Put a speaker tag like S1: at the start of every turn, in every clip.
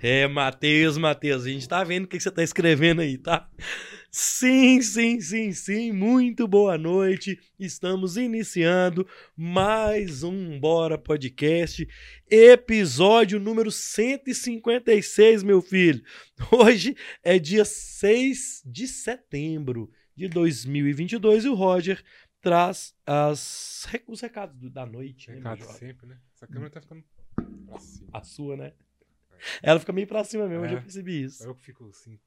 S1: É, Matheus, Matheus, a gente tá vendo o que você tá escrevendo aí, tá? Sim, sim, sim, sim, muito boa noite. Estamos iniciando mais um Bora Podcast, episódio número 156, meu filho. Hoje é dia 6 de setembro de 2022 e o Roger traz as, os recados da noite.
S2: Recado né, sempre, né? Essa câmera tá ficando.
S1: A sua, né? Ela fica meio pra cima mesmo, é, eu já percebi isso.
S2: Eu que fico assim.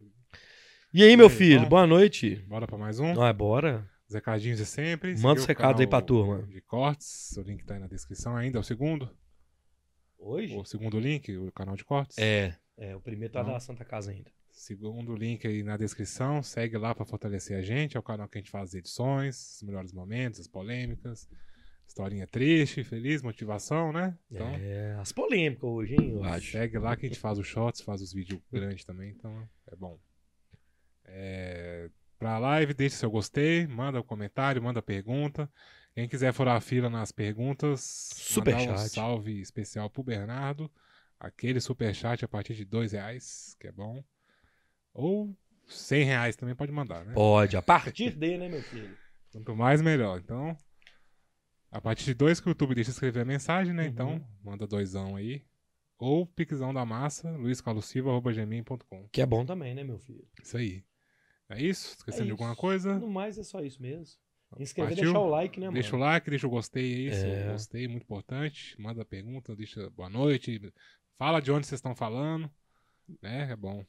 S1: E aí, meu filho, boa noite.
S2: Bora pra mais um?
S1: Não é, bora.
S2: Os recadinhos de sempre.
S1: Manda os recados aí pra turma.
S2: De cortes, o link tá aí na descrição ainda, é o segundo.
S1: Hoje?
S2: O segundo link, o canal de cortes.
S1: É, é o primeiro tá Não. da Santa Casa ainda.
S2: Segundo link aí na descrição, segue lá para fortalecer a gente. É o canal que a gente faz as edições, os melhores momentos, as polêmicas. Historinha triste, feliz, motivação, né?
S1: Então, é, as polêmicas hoje, hein, eu acho.
S2: Segue lá que a gente faz os shots, faz os vídeos grandes também, então é bom. É, pra live, deixa seu gostei, manda um comentário, manda pergunta. Quem quiser furar a fila nas perguntas,
S1: super
S2: um salve especial pro Bernardo. Aquele super chat a partir de dois reais, que é bom. Ou cem reais também pode mandar, né?
S1: Pode, a partir dele, né, meu filho?
S2: Quanto mais, melhor. Então, a partir de dois que o YouTube deixa escrever a mensagem, né? Então, uhum. Então, manda doisão aí. Ou pixão da massa, luiscarlosilva.gmail.com.
S1: Que é bom também, né, meu filho?
S2: Isso aí. É isso? Esquecendo é de alguma coisa?
S1: No mais é só isso mesmo. Inscrever, deixar o like, né, mano?
S2: Deixa o like, deixa o gostei aí. É. Gostei, muito importante. Manda pergunta, deixa boa noite. Fala de onde vocês estão falando. Né? É bom.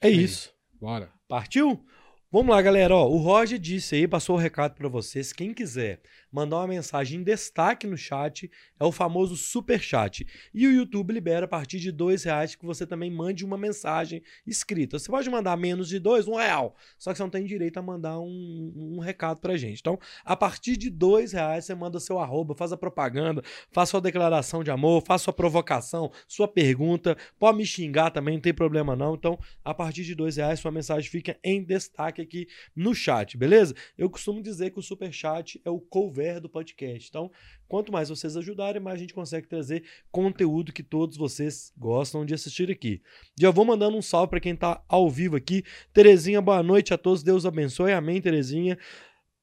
S1: É isso.
S2: Bora.
S1: Partiu? Vamos lá, galera. Ó, o Roger disse aí, passou o recado para vocês. Quem quiser mandar uma mensagem em destaque no chat é o famoso super chat. E o YouTube libera a partir de dois reais que você também mande uma mensagem escrita. Você pode mandar menos de dois, um real. Só que você não tem direito a mandar um, um recado pra gente. Então, a partir de dois reais, você manda seu arroba, faz a propaganda, faz sua declaração de amor, faz sua provocação, sua pergunta. Pode me xingar também, não tem problema não. Então, a partir de dois reais, sua mensagem fica em destaque aqui no chat, beleza? Eu costumo dizer que o super chat é o cover do podcast. Então, quanto mais vocês ajudarem, mais a gente consegue trazer conteúdo que todos vocês gostam de assistir aqui. Já vou mandando um salve para quem está ao vivo aqui. Terezinha, boa noite a todos. Deus abençoe. Amém, Terezinha.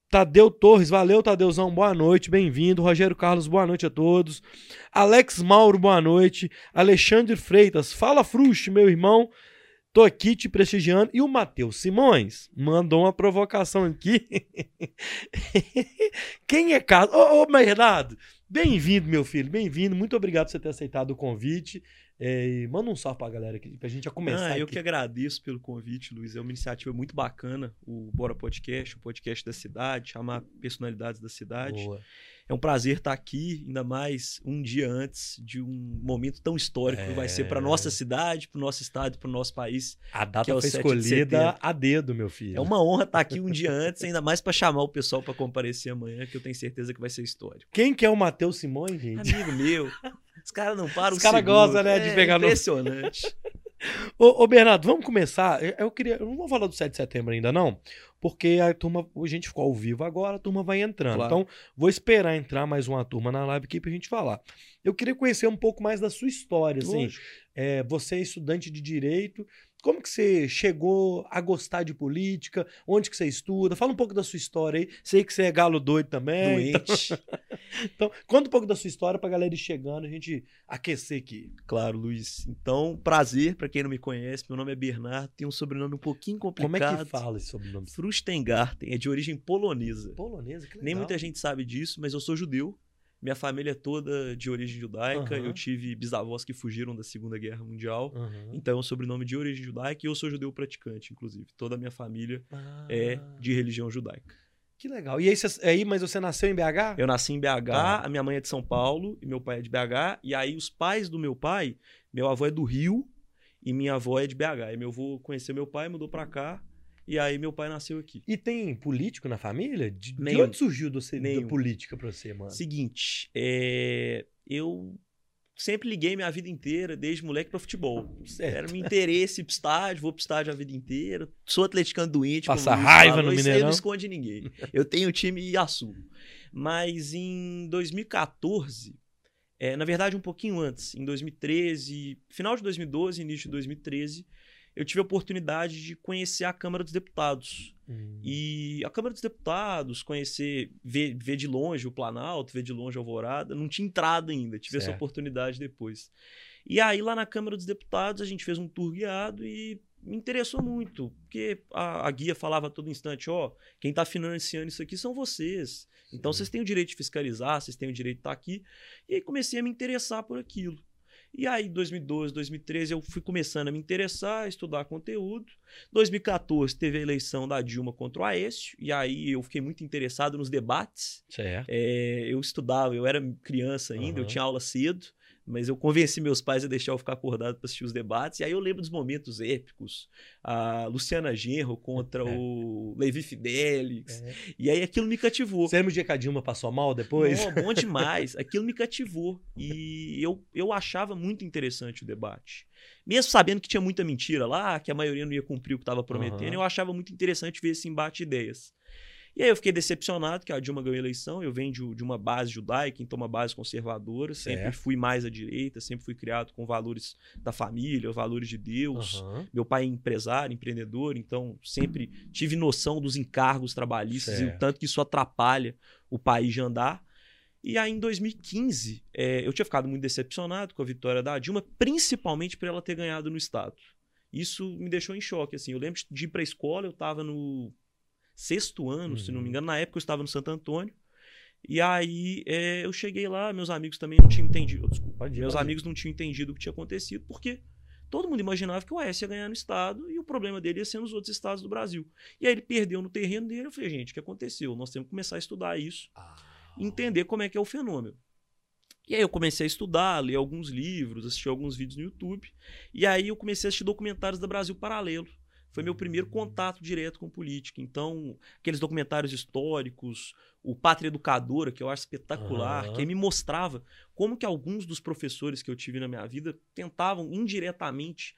S1: Tadeu Torres, valeu, Tadeuzão, boa noite, bem-vindo. Rogério Carlos, boa noite a todos. Alex Mauro, boa noite. Alexandre Freitas, fala Fruste, meu irmão. Tô aqui te prestigiando. E o Matheus Simões mandou uma provocação aqui. Quem é Carlos? Ô, ô Bernardo, bem-vindo, meu filho, bem-vindo. Muito obrigado por você ter aceitado o convite. É, manda um salve pra galera aqui, pra gente já começar.
S3: Ah, eu
S1: aqui.
S3: que agradeço pelo convite, Luiz. É uma iniciativa muito bacana, o Bora Podcast, o podcast da cidade, chamar personalidades da cidade. Boa. É um prazer estar aqui, ainda mais um dia antes de um momento tão histórico é... que vai ser para nossa cidade, para o nosso estado, para o nosso país.
S1: A data é foi escolhida a dedo, meu filho.
S3: É uma honra estar aqui um dia antes, ainda mais para chamar o pessoal para comparecer amanhã, que eu tenho certeza que vai ser histórico.
S1: Quem que é o Matheus Simões, gente?
S3: Amigo meu. Os caras não param
S1: Os caras gostam, né, de
S3: é
S1: pegar
S3: impressionante.
S1: no... ô, ô, Bernardo, vamos começar. Eu queria. Eu não vou falar do 7 de setembro ainda, não porque a turma, a gente ficou ao vivo agora, a turma vai entrando. Claro. Então, vou esperar entrar mais uma turma na live aqui pra gente falar. Eu queria conhecer um pouco mais da sua história, assim. É, você é estudante de direito, como que você chegou a gostar de política? Onde que você estuda? Fala um pouco da sua história aí. Sei que você é galo doido também.
S3: Doente.
S1: Então, então conta um pouco da sua história pra galera ir chegando, a gente aquecer aqui.
S3: Claro, Luiz. Então, prazer para quem não me conhece. Meu nome é Bernardo, tenho um sobrenome um pouquinho complicado.
S1: Como é que fala esse sobrenome?
S3: Frustengarten, é de origem polonesa.
S1: Polonesa, que legal.
S3: Nem muita gente sabe disso, mas eu sou judeu. Minha família é toda de origem judaica. Uhum. Eu tive bisavós que fugiram da Segunda Guerra Mundial. Uhum. Então é um sobrenome de origem judaica e eu sou judeu praticante, inclusive. Toda a minha família ah. é de religião judaica.
S1: Que legal. E aí, você, aí, mas você nasceu em BH?
S3: Eu nasci em BH, ah. a minha mãe é de São Paulo e meu pai é de BH. E aí os pais do meu pai, meu avô é do Rio e minha avó é de BH. E meu avô conheceu meu pai, mudou pra cá. E aí meu pai nasceu aqui.
S1: E tem político na família? De, de onde surgiu do, da política pra você, mano?
S3: Seguinte, é, eu sempre liguei minha vida inteira, desde moleque, para futebol. Certo. Era meu interesse ir pro estádio, vou pro estádio a vida inteira. Sou atleticano doente.
S1: Passa raiva no Mineirão.
S3: Não esconde ninguém. Eu tenho time e assumo. Mas em 2014, É, na verdade, um pouquinho antes, em 2013, final de 2012, início de 2013, eu tive a oportunidade de conhecer a Câmara dos Deputados. Hum. E a Câmara dos Deputados, conhecer, ver, ver de longe o Planalto, ver de longe a Alvorada, não tinha entrado ainda, tive certo. essa oportunidade depois. E aí, lá na Câmara dos Deputados, a gente fez um tour guiado e me interessou muito, porque a, a guia falava a todo instante, ó, oh, quem está financiando isso aqui são vocês. Então, Sim. vocês têm o direito de fiscalizar, vocês têm o direito de estar tá aqui. E aí comecei a me interessar por aquilo. E aí, 2012, 2013, eu fui começando a me interessar, a estudar conteúdo. 2014 teve a eleição da Dilma contra o Aécio, e aí eu fiquei muito interessado nos debates.
S1: Certo.
S3: É, eu estudava, eu era criança ainda, uhum. eu tinha aula cedo. Mas eu convenci meus pais a deixar eu ficar acordado para assistir os debates. E aí eu lembro dos momentos épicos. A Luciana Genro contra é. o Levi Fidelix. É. E aí aquilo me cativou.
S1: Você lembra o dia que a Dilma passou mal depois?
S3: Não, bom demais. aquilo me cativou. E eu, eu achava muito interessante o debate. Mesmo sabendo que tinha muita mentira lá, que a maioria não ia cumprir o que estava prometendo, uhum. eu achava muito interessante ver esse embate de ideias. E aí eu fiquei decepcionado que a Dilma ganhou a eleição. Eu venho de, de uma base judaica, então uma base conservadora. Sempre é. fui mais à direita, sempre fui criado com valores da família, valores de Deus. Uhum. Meu pai é empresário, empreendedor, então sempre tive noção dos encargos trabalhistas certo. e o tanto que isso atrapalha o país de andar. E aí, em 2015, é, eu tinha ficado muito decepcionado com a vitória da Dilma, principalmente por ela ter ganhado no Estado. Isso me deixou em choque. Assim. Eu lembro de ir para a escola, eu estava no sexto ano, uhum. se não me uhum. engano. Na época eu estava no Santo Antônio. E aí é, eu cheguei lá, meus amigos também não tinham entendido. Desculpa, pode, meus amigos não tinham entendido o que tinha acontecido, porque todo mundo imaginava que o Aécio ia ganhar no estado e o problema dele ia ser nos outros estados do Brasil. E aí ele perdeu no terreno dele. Eu falei, gente, o que aconteceu? Nós temos que começar a estudar isso, ah. entender como é que é o fenômeno. E aí eu comecei a estudar, ler alguns livros, assistir alguns vídeos no YouTube. E aí eu comecei a assistir documentários da Brasil Paralelo foi meu primeiro contato direto com política. Então, aqueles documentários históricos, o Pátria Educadora, que eu acho espetacular, uhum. que me mostrava como que alguns dos professores que eu tive na minha vida tentavam indiretamente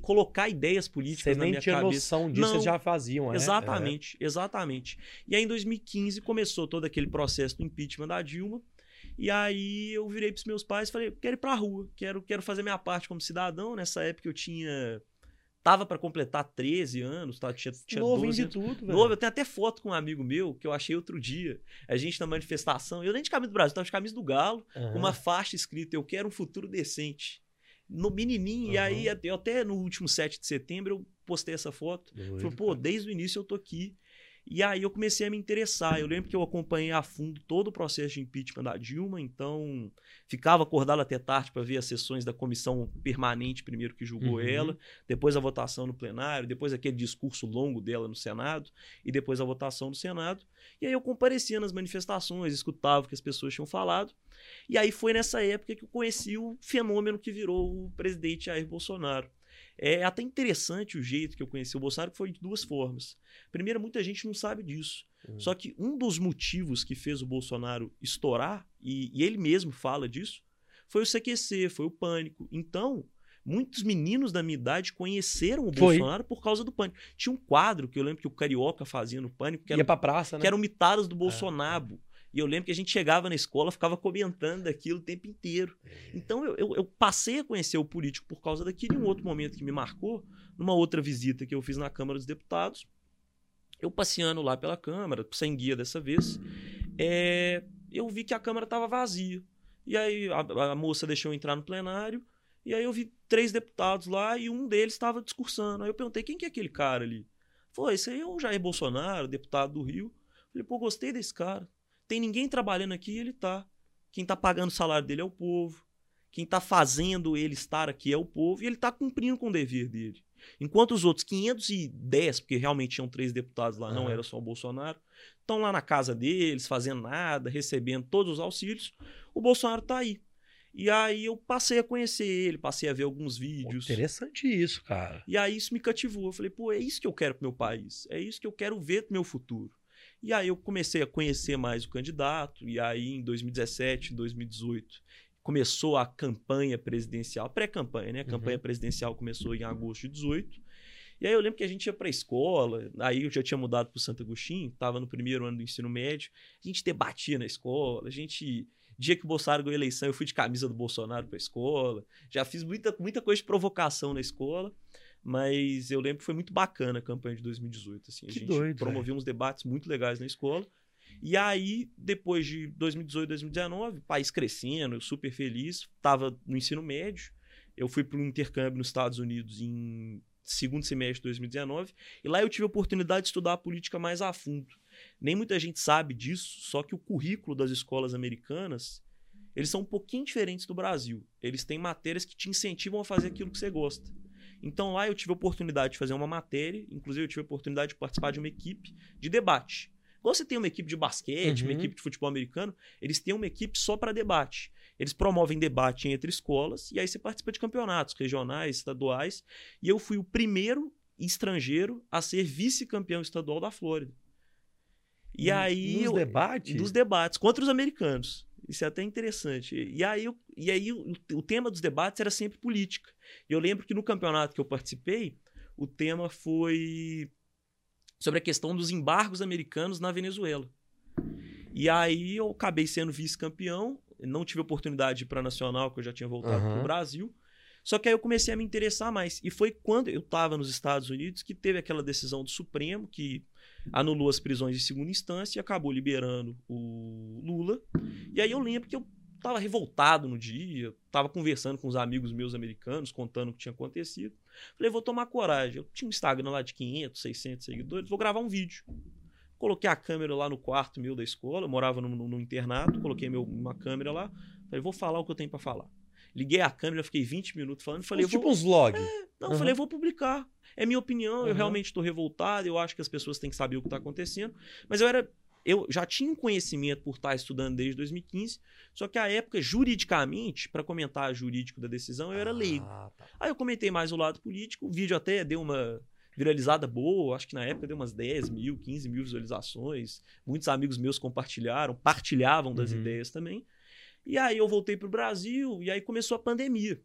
S3: colocar ideias políticas na minha cabeça. Você nem tinha
S1: noção disso, vocês já faziam, né?
S3: Exatamente, é. exatamente. E aí em 2015 começou todo aquele processo do impeachment da Dilma. E aí eu virei para os meus pais e falei, quero ir para a rua, quero, quero fazer minha parte como cidadão. Nessa época eu tinha Tava para completar 13 anos, tá? tinha, tinha
S1: Novo 12 de tudo,
S3: velho. Novo, eu tenho até foto com um amigo meu que eu achei outro dia. A gente na manifestação, eu nem de camisa do Brasil, tava de camisa do Galo, uhum. uma faixa escrita: Eu quero um futuro decente. No menininho, uhum. e aí eu até no último 7 de setembro eu postei essa foto. Falei, pô, desde o início eu tô aqui. E aí eu comecei a me interessar. Eu lembro que eu acompanhei a fundo todo o processo de impeachment da Dilma, então ficava acordado até tarde para ver as sessões da comissão permanente, primeiro que julgou uhum. ela, depois a votação no plenário, depois aquele discurso longo dela no Senado e depois a votação no Senado. E aí eu comparecia nas manifestações, escutava o que as pessoas tinham falado. E aí foi nessa época que eu conheci o fenômeno que virou o presidente Jair Bolsonaro. É até interessante o jeito que eu conheci o Bolsonaro, que foi de duas formas. Primeiro, muita gente não sabe disso. Uhum. Só que um dos motivos que fez o Bolsonaro estourar, e, e ele mesmo fala disso, foi o CQC, foi o pânico. Então, muitos meninos da minha idade conheceram o Foi. Bolsonaro por causa do pânico. Tinha um quadro que eu lembro que o Carioca fazia no pânico, que
S1: era, Ia pra praça, né?
S3: que eram mitadas do é. Bolsonaro. É. E eu lembro que a gente chegava na escola, ficava comentando daquilo o tempo inteiro. É. Então eu, eu, eu, passei a conhecer o político por causa daquilo. E um outro momento que me marcou, numa outra visita que eu fiz na Câmara dos Deputados, eu passeando lá pela Câmara, sem guia dessa vez, é, eu vi que a Câmara estava vazia. E aí a, a moça deixou eu entrar no plenário, e aí eu vi três deputados lá e um deles estava discursando. Aí eu perguntei, quem que é aquele cara ali? Foi, esse aí é o Jair Bolsonaro, deputado do Rio. Falei, pô, gostei desse cara. Tem ninguém trabalhando aqui e ele tá. Quem tá pagando o salário dele é o povo. Quem tá fazendo ele estar aqui é o povo e ele tá cumprindo com o dever dele. Enquanto os outros 510, porque realmente tinham três deputados lá, uhum. não era só o Bolsonaro, estão lá na casa deles, fazendo nada, recebendo todos os auxílios, o Bolsonaro tá aí. E aí eu passei a conhecer ele, passei a ver alguns vídeos.
S1: Pô, interessante isso, cara.
S3: E aí isso me cativou. Eu falei, pô, é isso que eu quero pro meu país. É isso que eu quero ver pro meu futuro. E aí eu comecei a conhecer mais o candidato, e aí em 2017, 2018, começou a campanha presidencial, pré-campanha, né? A campanha uhum. presidencial começou em agosto de 18. E aí eu lembro que a gente ia para a escola, aí eu já tinha mudado para o Santo Agostinho, estava no primeiro ano do ensino médio, a gente debatia na escola, a gente Dia que o Bolsonaro ganhou a eleição, eu fui de camisa do Bolsonaro pra escola. Já fiz muita, muita coisa de provocação na escola. Mas eu lembro que foi muito bacana a campanha de 2018. Assim. A
S1: Que
S3: gente
S1: doido,
S3: promovia uns debates muito legais na escola. E aí, depois de 2018, 2019, país crescendo, eu super feliz, estava no ensino médio. Eu fui para um intercâmbio nos Estados Unidos em segundo semestre de 2019, e lá eu tive a oportunidade de estudar a política mais a fundo. Nem muita gente sabe disso, só que o currículo das escolas americanas, eles são um pouquinho diferentes do Brasil. Eles têm matérias que te incentivam a fazer aquilo que você gosta. Então lá eu tive a oportunidade de fazer uma matéria, inclusive eu tive a oportunidade de participar de uma equipe de debate. Igual você tem uma equipe de basquete, uma
S1: Uhum.
S3: equipe de futebol americano, eles têm uma equipe só para debate. Eles promovem debate entre escolas e aí você participa de campeonatos regionais, estaduais. E eu fui o primeiro estrangeiro a ser vice-campeão estadual da Flórida. E aí
S1: Nos
S3: eu,
S1: debates?
S3: dos debates contra os americanos. Isso é até interessante. E aí, eu- e aí o, o tema dos debates era sempre política. E eu lembro que no campeonato que eu participei, o tema foi sobre a questão dos embargos americanos na Venezuela. E aí eu acabei sendo vice-campeão, não tive oportunidade de ir para nacional, que eu já tinha voltado
S1: Aham.
S3: para o Brasil. Só que aí eu comecei a me interessar mais. E foi quando eu estava nos Estados Unidos que teve aquela decisão do Supremo que anulou as prisões de segunda instância e acabou liberando o Lula. E aí eu lembro que eu estava revoltado no dia, estava conversando com os amigos meus americanos, contando o que tinha acontecido. Falei, vou tomar coragem. Eu tinha um Instagram lá de 500, 600 seguidores, vou gravar um vídeo. Coloquei a câmera lá no quarto meu da escola, eu morava no, no- no internato, coloquei meu, uma câmera lá. Falei, vou falar o que eu tenho para falar. Liguei a câmera, fiquei 20 minutos falando. Falei,
S1: tipo
S3: vou,
S1: uns vlog.
S3: não,
S1: Uhum.
S3: eu falei, eu vou publicar. É minha opinião, eu
S1: Uhum.
S3: realmente estou revoltado, eu acho que as pessoas têm que saber o que está acontecendo. Mas eu era. Eu já tinha um conhecimento por estar estudando desde 2015, só que a época, juridicamente, para comentar jurídico da decisão, eu era leigo.
S1: Ah, tá.
S3: Aí eu comentei mais o lado político, o vídeo até deu uma viralizada boa, acho que na época deu umas 10 mil, 15 mil visualizações. Muitos amigos meus compartilharam, partilhavam das
S1: Uhum.
S3: ideias também. E aí eu voltei para o Brasil e aí começou a pandemia.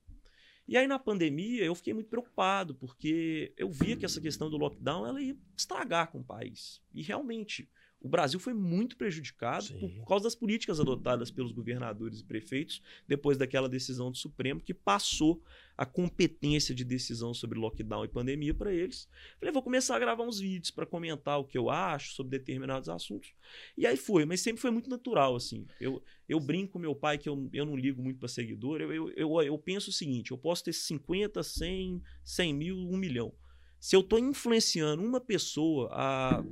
S3: E aí na pandemia eu fiquei muito preocupado, porque eu via que essa questão do lockdown ela ia estragar com o país. E realmente, o Brasil foi muito prejudicado
S1: Sim.
S3: por, causa das políticas adotadas pelos governadores e prefeitos depois daquela decisão do Supremo que passou a competência de decisão sobre lockdown e pandemia para eles. Falei, vou começar a gravar uns vídeos para comentar o que eu acho sobre determinados assuntos. E aí foi, mas sempre foi muito natural, assim. Eu, eu brinco com meu pai que eu, eu não ligo muito para seguidor. Eu, eu, eu, eu penso o seguinte: eu posso ter 50, 100, 100 mil, 1 milhão. Se eu estou influenciando uma pessoa a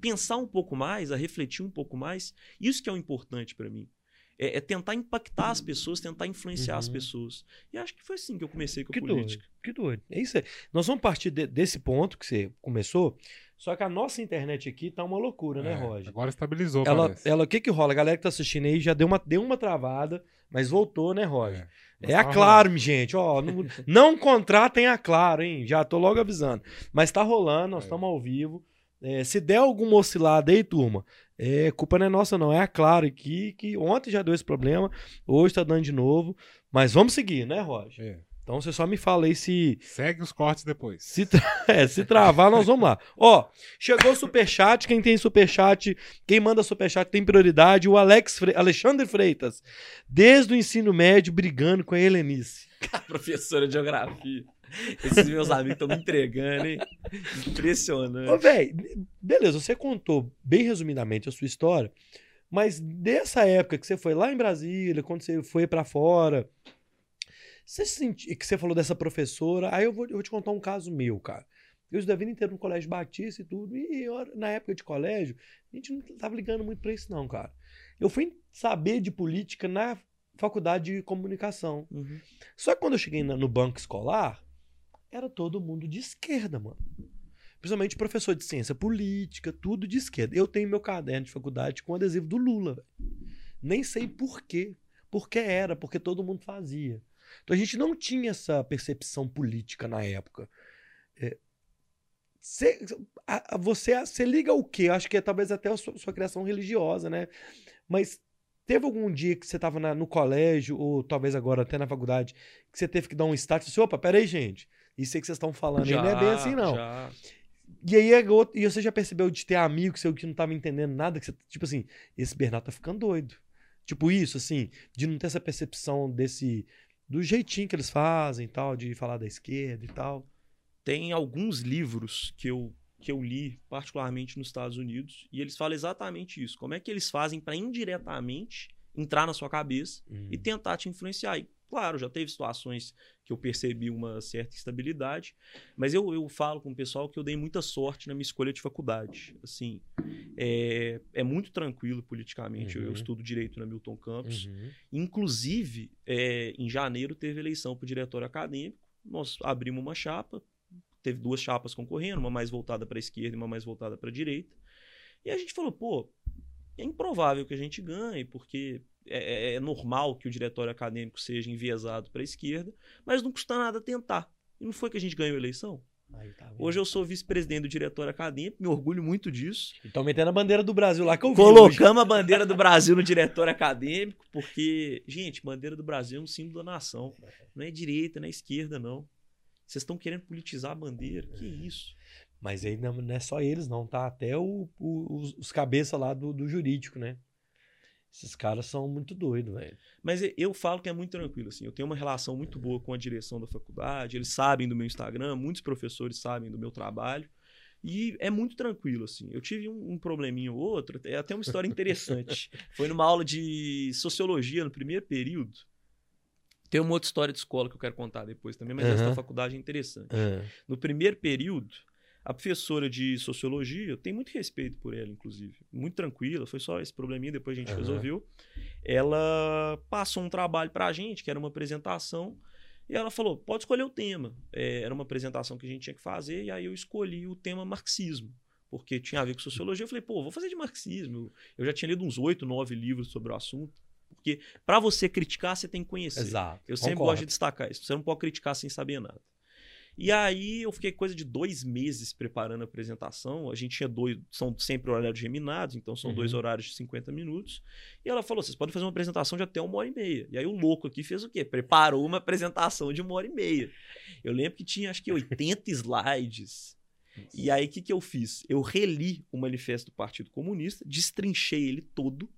S3: pensar um pouco mais, a refletir um pouco mais, isso que é o importante para mim. É, é tentar impactar as pessoas, tentar influenciar as
S1: Uhum.
S3: pessoas. E acho que foi assim que eu comecei com a
S1: Que
S3: política.
S1: doido, que doido. É isso aí. Nós vamos partir de- desse ponto que você começou, só que a nossa internet aqui tá uma loucura, né,
S2: É,
S1: Roger?
S2: Agora estabilizou,
S1: Ela,
S2: parece.
S1: ela, o que que rola? A galera que tá assistindo aí já deu uma, deu uma travada, mas voltou, né, Roger?
S2: É.
S1: É a Claro, minha gente, ó, não, não contratem a Claro, hein? Já tô logo avisando. Mas tá rolando, nós
S2: É.
S1: estamos ao vivo. É, se der alguma oscilada aí, turma, é, culpa não é nossa, não. É a Claro aqui, que ontem já deu esse problema, hoje tá dando de novo. Mas vamos seguir, né, Roger?
S2: É.
S1: Então você só me fala aí se.
S2: Segue os cortes depois.
S1: Se, tra- é, se travar, nós vamos lá. Ó, chegou o superchat. Quem tem superchat, quem manda superchat tem prioridade. O Alex Fre- Alexandre Freitas, desde o ensino médio, brigando com a Helenice.
S3: Professora de geografia. Esses meus amigos estão me entregando, hein?
S1: Ô,
S3: Impressionante.
S1: velho, beleza, você contou bem resumidamente a sua história, mas dessa época que você foi lá em Brasília, quando você foi pra fora, você senti, que você falou dessa professora, aí eu vou, eu vou te contar um caso meu, cara. Eu estudei a vida inteira no Colégio Batista e tudo, e eu, na época de colégio, a gente não tava ligando muito pra isso não, cara. Eu fui saber de política na faculdade de comunicação.
S3: Uhum.
S1: Só que quando eu cheguei na- no banco escolar, era todo mundo de esquerda, mano. Principalmente professor de ciência política, tudo de esquerda. Eu tenho meu caderno de faculdade com adesivo do Lula, velho. Nem sei por quê. Porque era, porque todo mundo fazia. Então a gente não tinha essa percepção política na época. É, cê- a- a- você, você liga o quê? Acho que é talvez até a sua, sua criação religiosa, né? Mas teve algum dia que você estava no colégio, ou talvez agora até na faculdade, que você teve que dar um start e você, opa, peraí, gente. Isso aí que vocês estão falando aí não é bem assim, não.
S3: Já.
S1: E aí é outro- e você já percebeu de ter amigo seu que não tava entendendo nada, que você, tipo assim, esse Bernardo tá ficando doido. Tipo isso, assim, de não ter essa percepção desse. do jeitinho que eles fazem e tal, de falar da esquerda e tal.
S3: Tem alguns livros que eu, que eu li, particularmente nos Estados Unidos, e eles falam exatamente isso. Como é que eles fazem para indiretamente entrar na sua cabeça e tentar te influenciar. E, claro, já teve situações que eu percebi uma certa instabilidade, mas eu, eu falo com o pessoal que eu dei muita sorte na minha escolha de faculdade. Assim, é, é muito tranquilo politicamente. Eu, eu
S1: Uhum.
S3: estudo direito na Milton Campos.
S1: Uhum.
S3: Inclusive, é, em janeiro teve eleição para o diretório acadêmico. Nós abrimos uma chapa, teve duas chapas concorrendo, uma mais voltada para a esquerda e uma mais voltada para a direita. E a gente falou, pô, é improvável que a gente ganhe, porque é, é- é normal que o diretório acadêmico seja enviesado para a esquerda, mas não custa nada tentar. E não foi que a gente ganhou a eleição.
S1: Aí, tá?
S3: Hoje eu sou vice-presidente do diretório acadêmico, me orgulho muito disso.
S1: Estão metendo a bandeira do Brasil lá que eu vi hoje.
S3: Colocamos a bandeira do Brasil no diretório acadêmico, porque, gente, bandeira do Brasil é um símbolo da nação. Não é direita, não é esquerda, não. Vocês estão querendo politizar a bandeira? Que isso?
S1: Mas aí não, não é só eles, não, tá? Até o, o- os, os cabeças lá do, do jurídico, né? Esses caras são muito doidos, velho.
S3: Mas eu falo que é muito tranquilo, assim. Eu tenho uma relação muito boa com a direção da faculdade, eles sabem do meu Instagram, muitos professores sabem do meu trabalho. E é muito tranquilo, assim. Eu tive um, um probleminha ou outro, é até uma história interessante. Foi numa aula de sociologia no primeiro período. Tem uma outra história de escola que eu quero contar depois também, mas essa
S1: Aham.
S3: da faculdade é interessante.
S1: Ah,
S3: No primeiro período, a professora de sociologia, eu tenho muito respeito por ela, inclusive. Muito tranquila, foi só esse probleminha, depois a gente
S1: Aham.
S3: resolveu. Ela passou um trabalho pra gente, que era uma apresentação, e ela falou: pode escolher o tema. É, era uma apresentação que a gente tinha que fazer, e aí eu escolhi o tema marxismo. Porque tinha a ver com sociologia. Eu falei, pô, vou fazer de marxismo. Eu já tinha lido uns oito, nove livros sobre o assunto. Porque pra você criticar, você tem que conhecer.
S1: exato.
S3: Eu sempre
S1: concordo.
S3: gosto de destacar isso. Você não pode criticar sem saber nada. E aí eu fiquei coisa de dois meses preparando a apresentação. A gente tinha dois, são sempre horários geminados, então são
S1: Uhum.
S3: dois horários de 50 minutos. E ela falou: vocês podem fazer uma apresentação de até uma hora e meia. E aí o louco aqui fez o quê? Preparou uma apresentação de uma hora e meia. Eu lembro que tinha acho que 80 slides. E aí o que, que eu fiz? Eu reli o manifesto do Partido Comunista, destrinchei ele todo,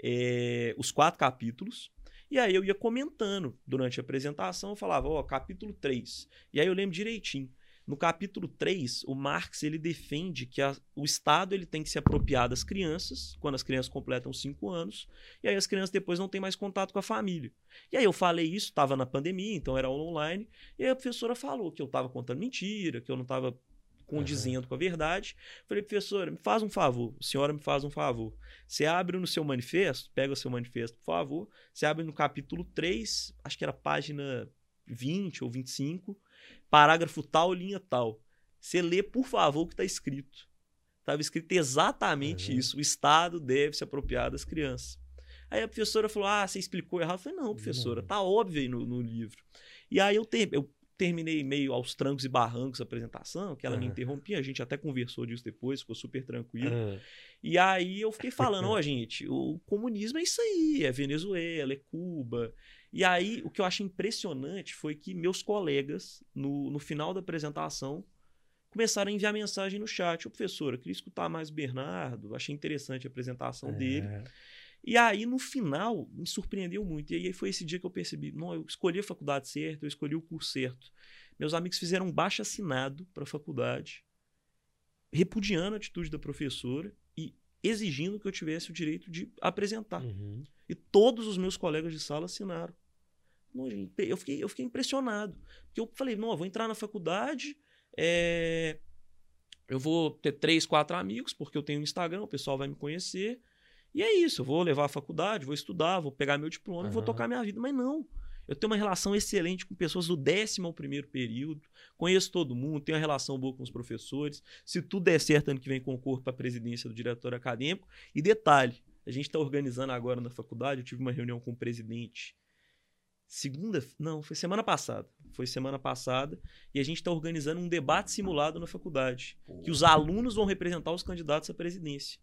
S3: é, os quatro capítulos. E aí eu ia comentando durante a apresentação, eu falava, ó, capítulo 3. E aí eu lembro direitinho. No capítulo 3, o Marx ele defende que a- o Estado ele tem que se apropriar das crianças, quando as crianças completam 5 anos, e aí as crianças depois não têm mais contato com a família. E aí eu falei isso, estava na pandemia, então era online, e a professora falou que eu estava contando mentira, que eu não estava condizendo com a verdade. Falei, professora, me faz um favor, senhora me faz um favor. Você abre no seu manifesto, pega o seu manifesto, por favor, você abre no capítulo 3, acho que era página 20 ou 25, parágrafo tal, linha tal. Você lê, por favor, o que está escrito. Estava escrito exatamente
S1: Uhum.
S3: isso. O Estado deve se apropriar das crianças. Aí a professora falou: Ah, você explicou errado. Eu falei: Não, professora, tá óbvio aí no, no livro. E aí eu, ter- eu terminei meio aos trancos e barrancos a apresentação, que ela me
S1: Uhum.
S3: interrompia, a gente até conversou disso depois, ficou super tranquilo.
S1: Ah,
S3: E aí eu fiquei falando, ó, gente, o comunismo é isso aí, é Venezuela, é Cuba. E aí o que eu acho impressionante foi que meus colegas, no, no final da apresentação, começaram a enviar mensagem no chat. Ô, professor, eu queria escutar mais o Bernardo, achei interessante a apresentação dele. E aí, no final, me surpreendeu muito. E aí foi esse dia que eu percebi: não, eu escolhi a faculdade certa, eu escolhi o curso certo. Meus amigos fizeram um baixo assinado para a faculdade, repudiando a atitude da professora e exigindo que eu tivesse o direito de apresentar.
S1: Uhum.
S3: E todos os meus colegas de sala assinaram. Não, gente, Eu fiquei, eu fiquei impressionado. Porque eu falei, não, eu vou entrar na faculdade, é, eu vou ter três, quatro amigos, porque eu tenho um Instagram, o pessoal vai me conhecer. E é isso, eu vou levar a faculdade, vou estudar, vou pegar meu diploma e vou tocar minha vida. Mas não. Eu tenho uma relação excelente com pessoas do décimo ao primeiro período, conheço todo mundo, tenho uma relação boa com os professores. Se tudo der certo, ano que vem concorro para a presidência do diretório acadêmico. E detalhe, a gente está organizando agora na faculdade, eu tive uma reunião com o presidente segunda, não, foi semana passada. Foi semana passada e a gente está organizando um debate simulado na faculdade, que os alunos vão representar os candidatos à presidência.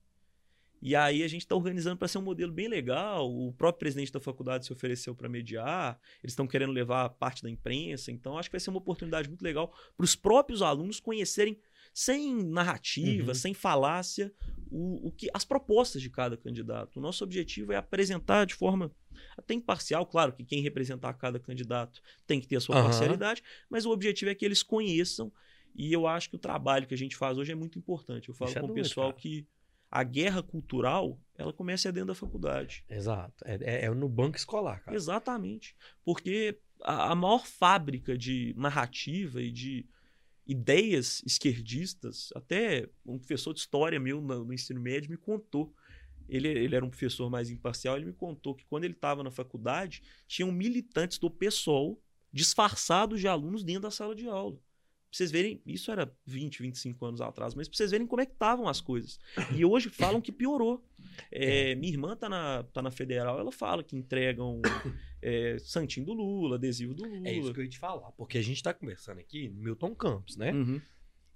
S3: E aí a gente está organizando para ser um modelo bem legal. O próprio presidente da faculdade se ofereceu para mediar. Eles estão querendo levar parte da imprensa. Então acho que vai ser uma oportunidade muito legal para os próprios alunos conhecerem sem narrativa, uhum. sem falácia, o, o que as propostas de cada candidato. O nosso objetivo é apresentar de forma até imparcial, claro que quem representar cada candidato tem que ter a sua uhum. parcialidade, mas o objetivo é que eles conheçam. E eu acho que o trabalho que a gente faz hoje é muito importante. Eu falo é com o pessoal cara. que a guerra cultural ela começa dentro da faculdade.
S1: Exato. É, é, é no banco escolar, cara.
S3: Exatamente. Porque a, a, maior fábrica de narrativa e de ideias esquerdistas, até um professor de história meu no, no ensino médio me contou. Ele, ele era um professor mais imparcial, ele me contou que quando ele estava na faculdade, tinham militantes do PSOL disfarçados de alunos dentro da sala de aula. Pra vocês verem, isso era 20, 25 anos atrás, mas pra vocês verem como é que estavam as coisas. E hoje falam que piorou. É, minha irmã tá na, tá na federal, ela fala que entregam é, santinho do Lula, adesivo do Lula.
S1: É isso que eu ia te falar, porque a gente tá conversando aqui no Milton Campos, né? Uhum.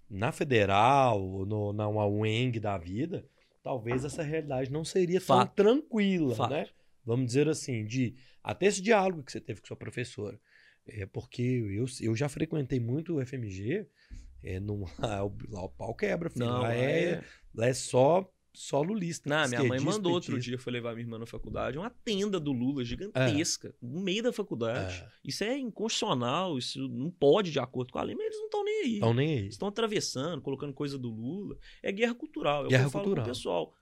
S1: Na federal, no, na UENG da vida, talvez essa realidade não seria Fato. tão tranquila, Fato. né? Vamos dizer assim, de até esse diálogo que você teve com sua professora. É porque eu, eu já frequentei muito o FMG, é, não, lá, o pau quebra, filho. Não, lá, é, é, lá é só só lulista.
S3: Não, minha mãe mandou outro dia, foi levar minha irmã na faculdade, uma tenda do Lula gigantesca, é. no meio da faculdade. É. Isso é inconstitucional, isso não pode de acordo com a lei, mas eles não estão nem aí.
S1: Estão nem aí.
S3: Estão atravessando, colocando coisa do Lula. É guerra cultural. É guerra o que eu cultural. falo pro pessoal.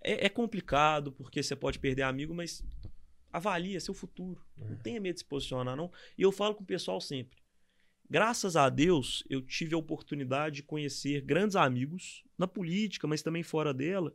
S3: É, é, complicado, porque você pode perder amigo, mas avalia seu futuro. É. Não tenha medo de se posicionar, não. E eu falo com o pessoal sempre. Graças a Deus, eu tive a oportunidade de conhecer grandes amigos na política, mas também fora dela.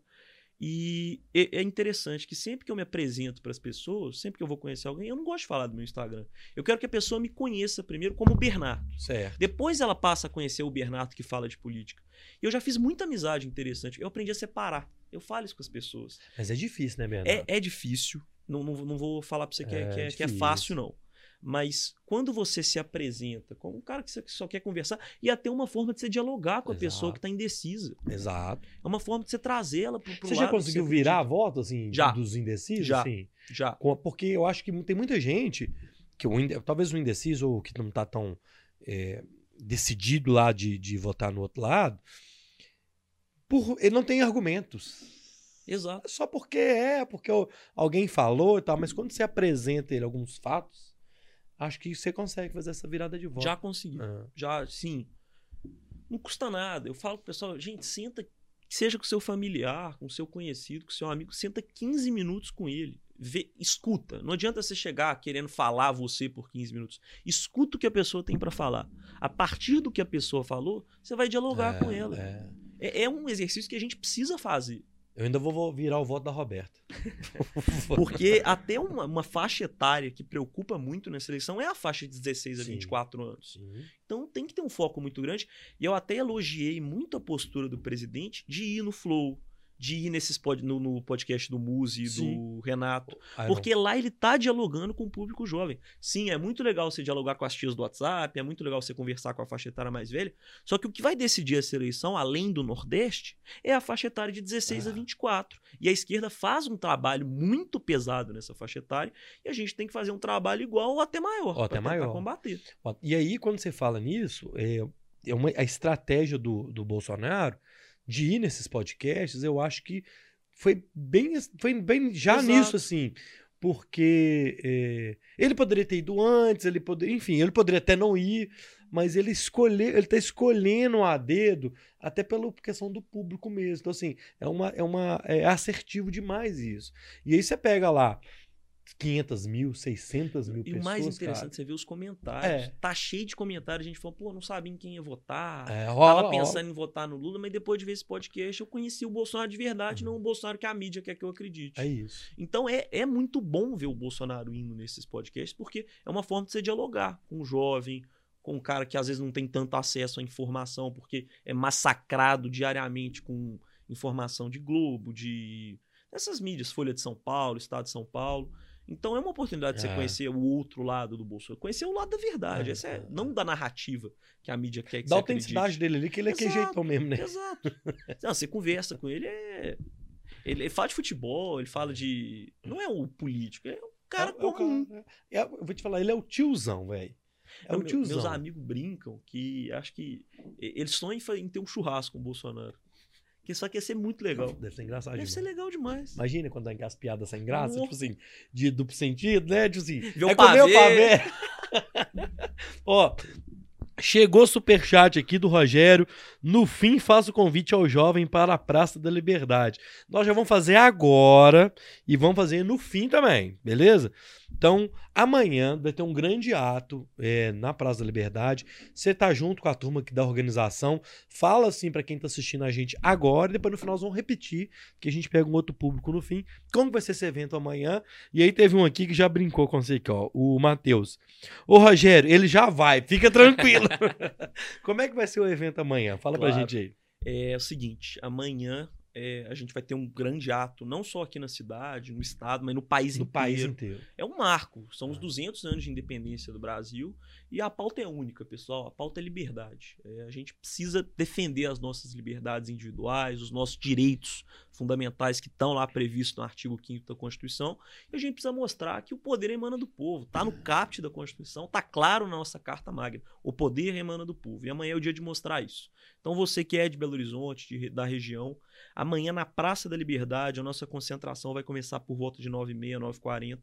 S3: E é interessante que sempre que eu me apresento para as pessoas, sempre que eu vou conhecer alguém, eu não gosto de falar do meu Instagram. Eu quero que a pessoa me conheça primeiro como Bernardo.
S1: Certo.
S3: Depois ela passa a conhecer o Bernardo que fala de política. E eu já fiz muita amizade interessante. Eu aprendi a separar. Eu falo isso com as pessoas.
S1: Mas é difícil, né, Bernardo?
S3: É, é difícil. Não, não, não vou falar para você que é, é, que, é, que é fácil, não. Mas quando você se apresenta como um cara que só quer conversar, e até uma forma de você dialogar com a Exato. pessoa que está indecisa.
S1: Exato.
S3: É uma forma de você trazê-la para o
S1: Você já conseguiu virar a voto, assim,
S3: já.
S1: dos indecisos?
S3: Já.
S1: Assim?
S3: Já.
S1: Porque eu acho que tem muita gente, que o, talvez o indeciso, ou que não está tão é, decidido lá de, de votar no outro lado, por, ele não tem argumentos.
S3: Exato.
S1: Só porque é, porque alguém falou e tal, mas quando você apresenta ele alguns fatos, acho que você consegue fazer essa virada de volta.
S3: Já consegui. Ah. Já, sim. Não custa nada. Eu falo pro pessoal, gente, senta, seja com seu familiar, com seu conhecido, com seu amigo, senta 15 minutos com ele. Vê, escuta. Não adianta você chegar querendo falar você por 15 minutos. Escuta o que a pessoa tem para falar. A partir do que a pessoa falou, você vai dialogar é, com ela. É. É, é um exercício que a gente precisa fazer.
S1: Eu ainda vou virar o voto da Roberta.
S3: Porque até uma, uma, faixa etária que preocupa muito nessa eleição é a faixa de 16 a Sim. 24 anos. Sim. Então tem que ter um foco muito grande. E eu até elogiei muito a postura do presidente de ir no flow, de ir nesses pod, no, no, podcast do Muzi e do Renato. porque lá ele tá dialogando com o público jovem. Sim, é muito legal você dialogar com as tias do WhatsApp, é muito legal você conversar com a faixa etária mais velha. Só que o que vai decidir essa eleição, além do Nordeste, é a faixa etária de 16 ah. a 24. E a esquerda faz um trabalho muito pesado nessa faixa etária e a gente tem que fazer um trabalho igual ou até maior.
S1: Ou até maior.
S3: combater.
S1: E aí, quando você fala nisso, é, é uma, a estratégia do, do Bolsonaro de ir nesses podcasts, eu acho que foi bem, foi bem já Exato. nisso, assim. Porque é, ele poderia ter ido antes, ele poderia, enfim, ele poderia até não ir, mas ele escolheu, ele tá escolhendo a dedo, até pela questão do público mesmo. Então, assim, é uma, é uma é assertivo demais isso. E aí você pega lá 500 mil, 600 mil e pessoas.
S3: E o mais interessante, cara. você vê os comentários. É. Tá cheio de comentários. A gente falou, pô, não sabia em quem ia votar. É, Tava pensando em votar no Lula, mas depois de ver esse podcast, eu conheci o Bolsonaro de verdade, uhum. não o Bolsonaro que a mídia quer que eu acredite.
S1: É isso.
S3: Então é, é muito bom ver o Bolsonaro indo nesses podcasts, porque é uma forma de você dialogar com o jovem, com um cara que às vezes não tem tanto acesso à informação, porque é massacrado diariamente com informação de Globo, de. Essas mídias, Folha de São Paulo, Estado de São Paulo. Então é uma oportunidade de você é. conhecer o outro lado do Bolsonaro. Conhecer o lado da verdade. É, Essa é, é, não da narrativa que a mídia quer que
S1: da autenticidade acredite. dele ali, que ele é que jeitão mesmo, né?
S3: Exato. Não, você conversa com ele, é... Ele, fala de futebol, ele fala de. Não é o político, é um cara é, comum. É,
S1: é, eu vou te falar, ele é o tiozão, velho. É o tiozão.
S3: Meus amigos brincam que acho que eles sonham em ter um churrasco com o Bolsonaro. Que só que ia ser muito legal.
S1: Deve ser engraçado
S3: Deve
S1: demais.
S3: ser legal demais.
S1: Imagina quando as piadas sem graça, tipo assim, de duplo sentido, né? Tipo assim,
S3: Vê é comer o pavê.
S1: Ó, Chegou superchat aqui do Rogério. No fim, faço o convite ao jovem para a Praça da Liberdade. Nós já vamos fazer agora e vamos fazer no fim também, beleza? Então, amanhã vai ter um grande ato é, na Praça da Liberdade. Você tá junto com a turma aqui da organização. Fala assim para quem tá assistindo a gente agora. E depois no final nós vamos repetir, que a gente pega um outro público no fim. Como vai ser esse evento amanhã? E aí teve um aqui que já brincou com você aqui, ó. O Matheus. Ô, Rogério, ele já vai. Fica tranquilo. Como é que vai ser o evento amanhã? Fala claro. pra gente aí.
S3: É o seguinte, amanhã é, a gente vai ter um grande ato, não só aqui na cidade, no estado, mas no país no inteiro. país inteiro. É um marco. São os 200 ah. anos de independência do Brasil e a pauta é única, pessoal. A pauta é liberdade. É, a gente precisa defender as nossas liberdades individuais, os nossos direitos fundamentais que estão lá previstos no artigo 5 da Constituição. E a gente precisa mostrar que o poder emana do povo. Está no caput da Constituição, está claro na nossa Carta Magna. O poder emana do povo. E amanhã é o dia de mostrar isso. Então, você que é de Belo Horizonte, de, da região, amanhã na Praça da Liberdade, a nossa concentração vai começar por volta de 9h30, 9h40.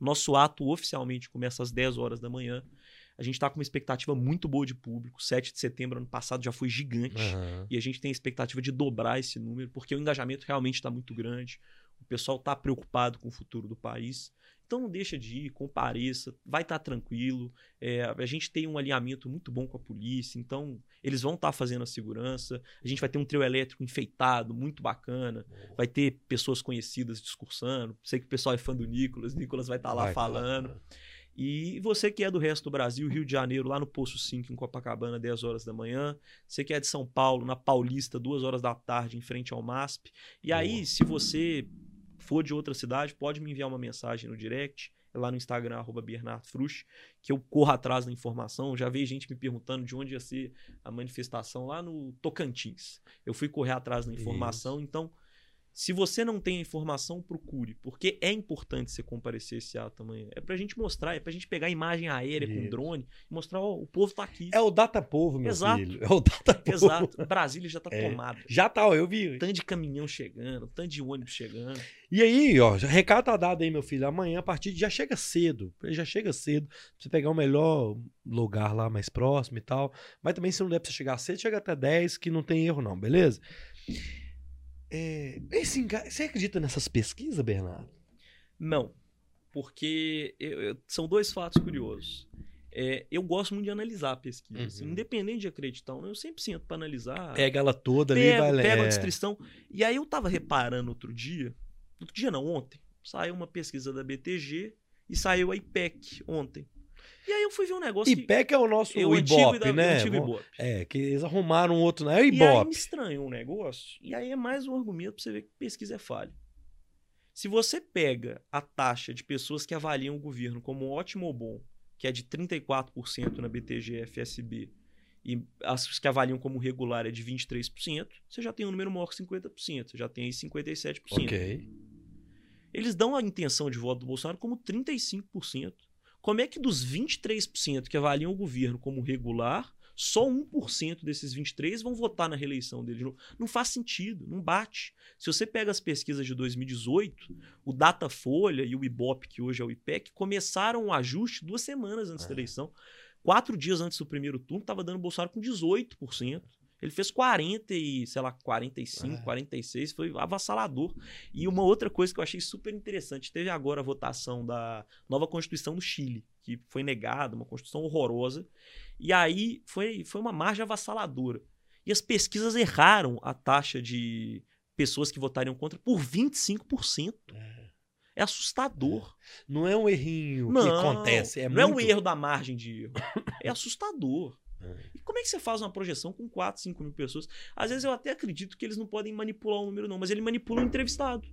S3: O nosso ato oficialmente começa às 10 horas da manhã. A gente está com uma expectativa muito boa de público. 7 de setembro, ano passado, já foi gigante. Uhum. E a gente tem a expectativa de dobrar esse número, porque o engajamento realmente está muito grande. O pessoal está preocupado com o futuro do país. Então não deixa de ir, compareça, vai estar tá tranquilo. É, a gente tem um alinhamento muito bom com a polícia, então eles vão estar tá fazendo a segurança. A gente vai ter um trio elétrico enfeitado, muito bacana. Vai ter pessoas conhecidas discursando. Sei que o pessoal é fã do Nicolas, Nicolas vai estar tá lá vai, falando. Tá e você que é do resto do Brasil, Rio de Janeiro, lá no Poço 5, em Copacabana, 10 horas da manhã. Você que é de São Paulo, na Paulista, 2 horas da tarde, em frente ao MASP. E aí, se você for de outra cidade, pode me enviar uma mensagem no direct. É lá no Instagram, arroba Bernardo Frusch, que eu corro atrás da informação. Já veio gente me perguntando de onde ia ser a manifestação lá no Tocantins. Eu fui correr atrás da informação, Isso. então se você não tem a informação, procure, porque é importante você comparecer esse ato amanhã. É pra gente mostrar, é pra gente pegar a imagem aérea Isso. com drone e mostrar, ó, o povo tá aqui.
S1: É o data povo, meu
S3: Exato.
S1: filho. É o data povo.
S3: Exato. Brasília já tá é. tomada.
S1: Já tá, eu vi.
S3: Tanto de caminhão chegando, tanto de ônibus chegando.
S1: E aí, ó, recado tá dado aí, meu filho. Amanhã, a partir de. Já chega cedo. Já chega cedo. Pra você pegar o melhor lugar lá mais próximo e tal. Mas também, se não der pra você chegar cedo, chega até 10, que não tem erro, não, beleza? É, esse, você acredita nessas pesquisas, Bernardo?
S3: Não, porque eu, eu, são dois fatos curiosos. É, eu gosto muito de analisar a pesquisa. Assim, uhum. independente de acreditar, eu sempre sinto para analisar.
S1: Pega ela toda
S3: pego,
S1: ali, vai
S3: Pega a descrição. E aí eu tava reparando outro dia, outro dia não, ontem, saiu uma pesquisa da BTG e saiu a IPEC ontem. E aí eu fui ver um negócio.
S1: IPEC é o nosso o Ibope, da, né? Ibope. É, que eles arrumaram um outro, né? É o Ibope. E
S3: aí me estranhou um negócio. E aí é mais um argumento pra você ver que pesquisa é falha. Se você pega a taxa de pessoas que avaliam o governo como ótimo ou bom, que é de 34% na BTG FSB, e as que avaliam como regular é de 23%, você já tem um número maior que 50%, você já tem aí 57%.
S1: Ok.
S3: Eles dão a intenção de voto do Bolsonaro como 35%. Como é que dos 23% que avaliam o governo como regular, só 1% desses 23 vão votar na reeleição dele de novo? Não faz sentido, não bate. Se você pega as pesquisas de 2018, o Datafolha e o Ibope, que hoje é o IPEC, começaram o ajuste duas semanas antes da é. eleição. Quatro dias antes do primeiro turno, estava dando Bolsonaro com 18%. Ele fez 40 e, sei lá, 45, é. 46, foi avassalador. E uma outra coisa que eu achei super interessante, teve agora a votação da nova Constituição do Chile, que foi negada, uma Constituição horrorosa. E aí foi, foi uma margem avassaladora. E as pesquisas erraram a taxa de pessoas que votariam contra por 25%. É. É assustador.
S1: É. Não é um errinho não, que acontece. É
S3: não muito... é um erro da margem de erro. é assustador. É. E como é que você faz uma projeção com 4, 5 mil pessoas? Às vezes eu até acredito que eles não podem manipular o número, não, mas ele manipula o entrevistado.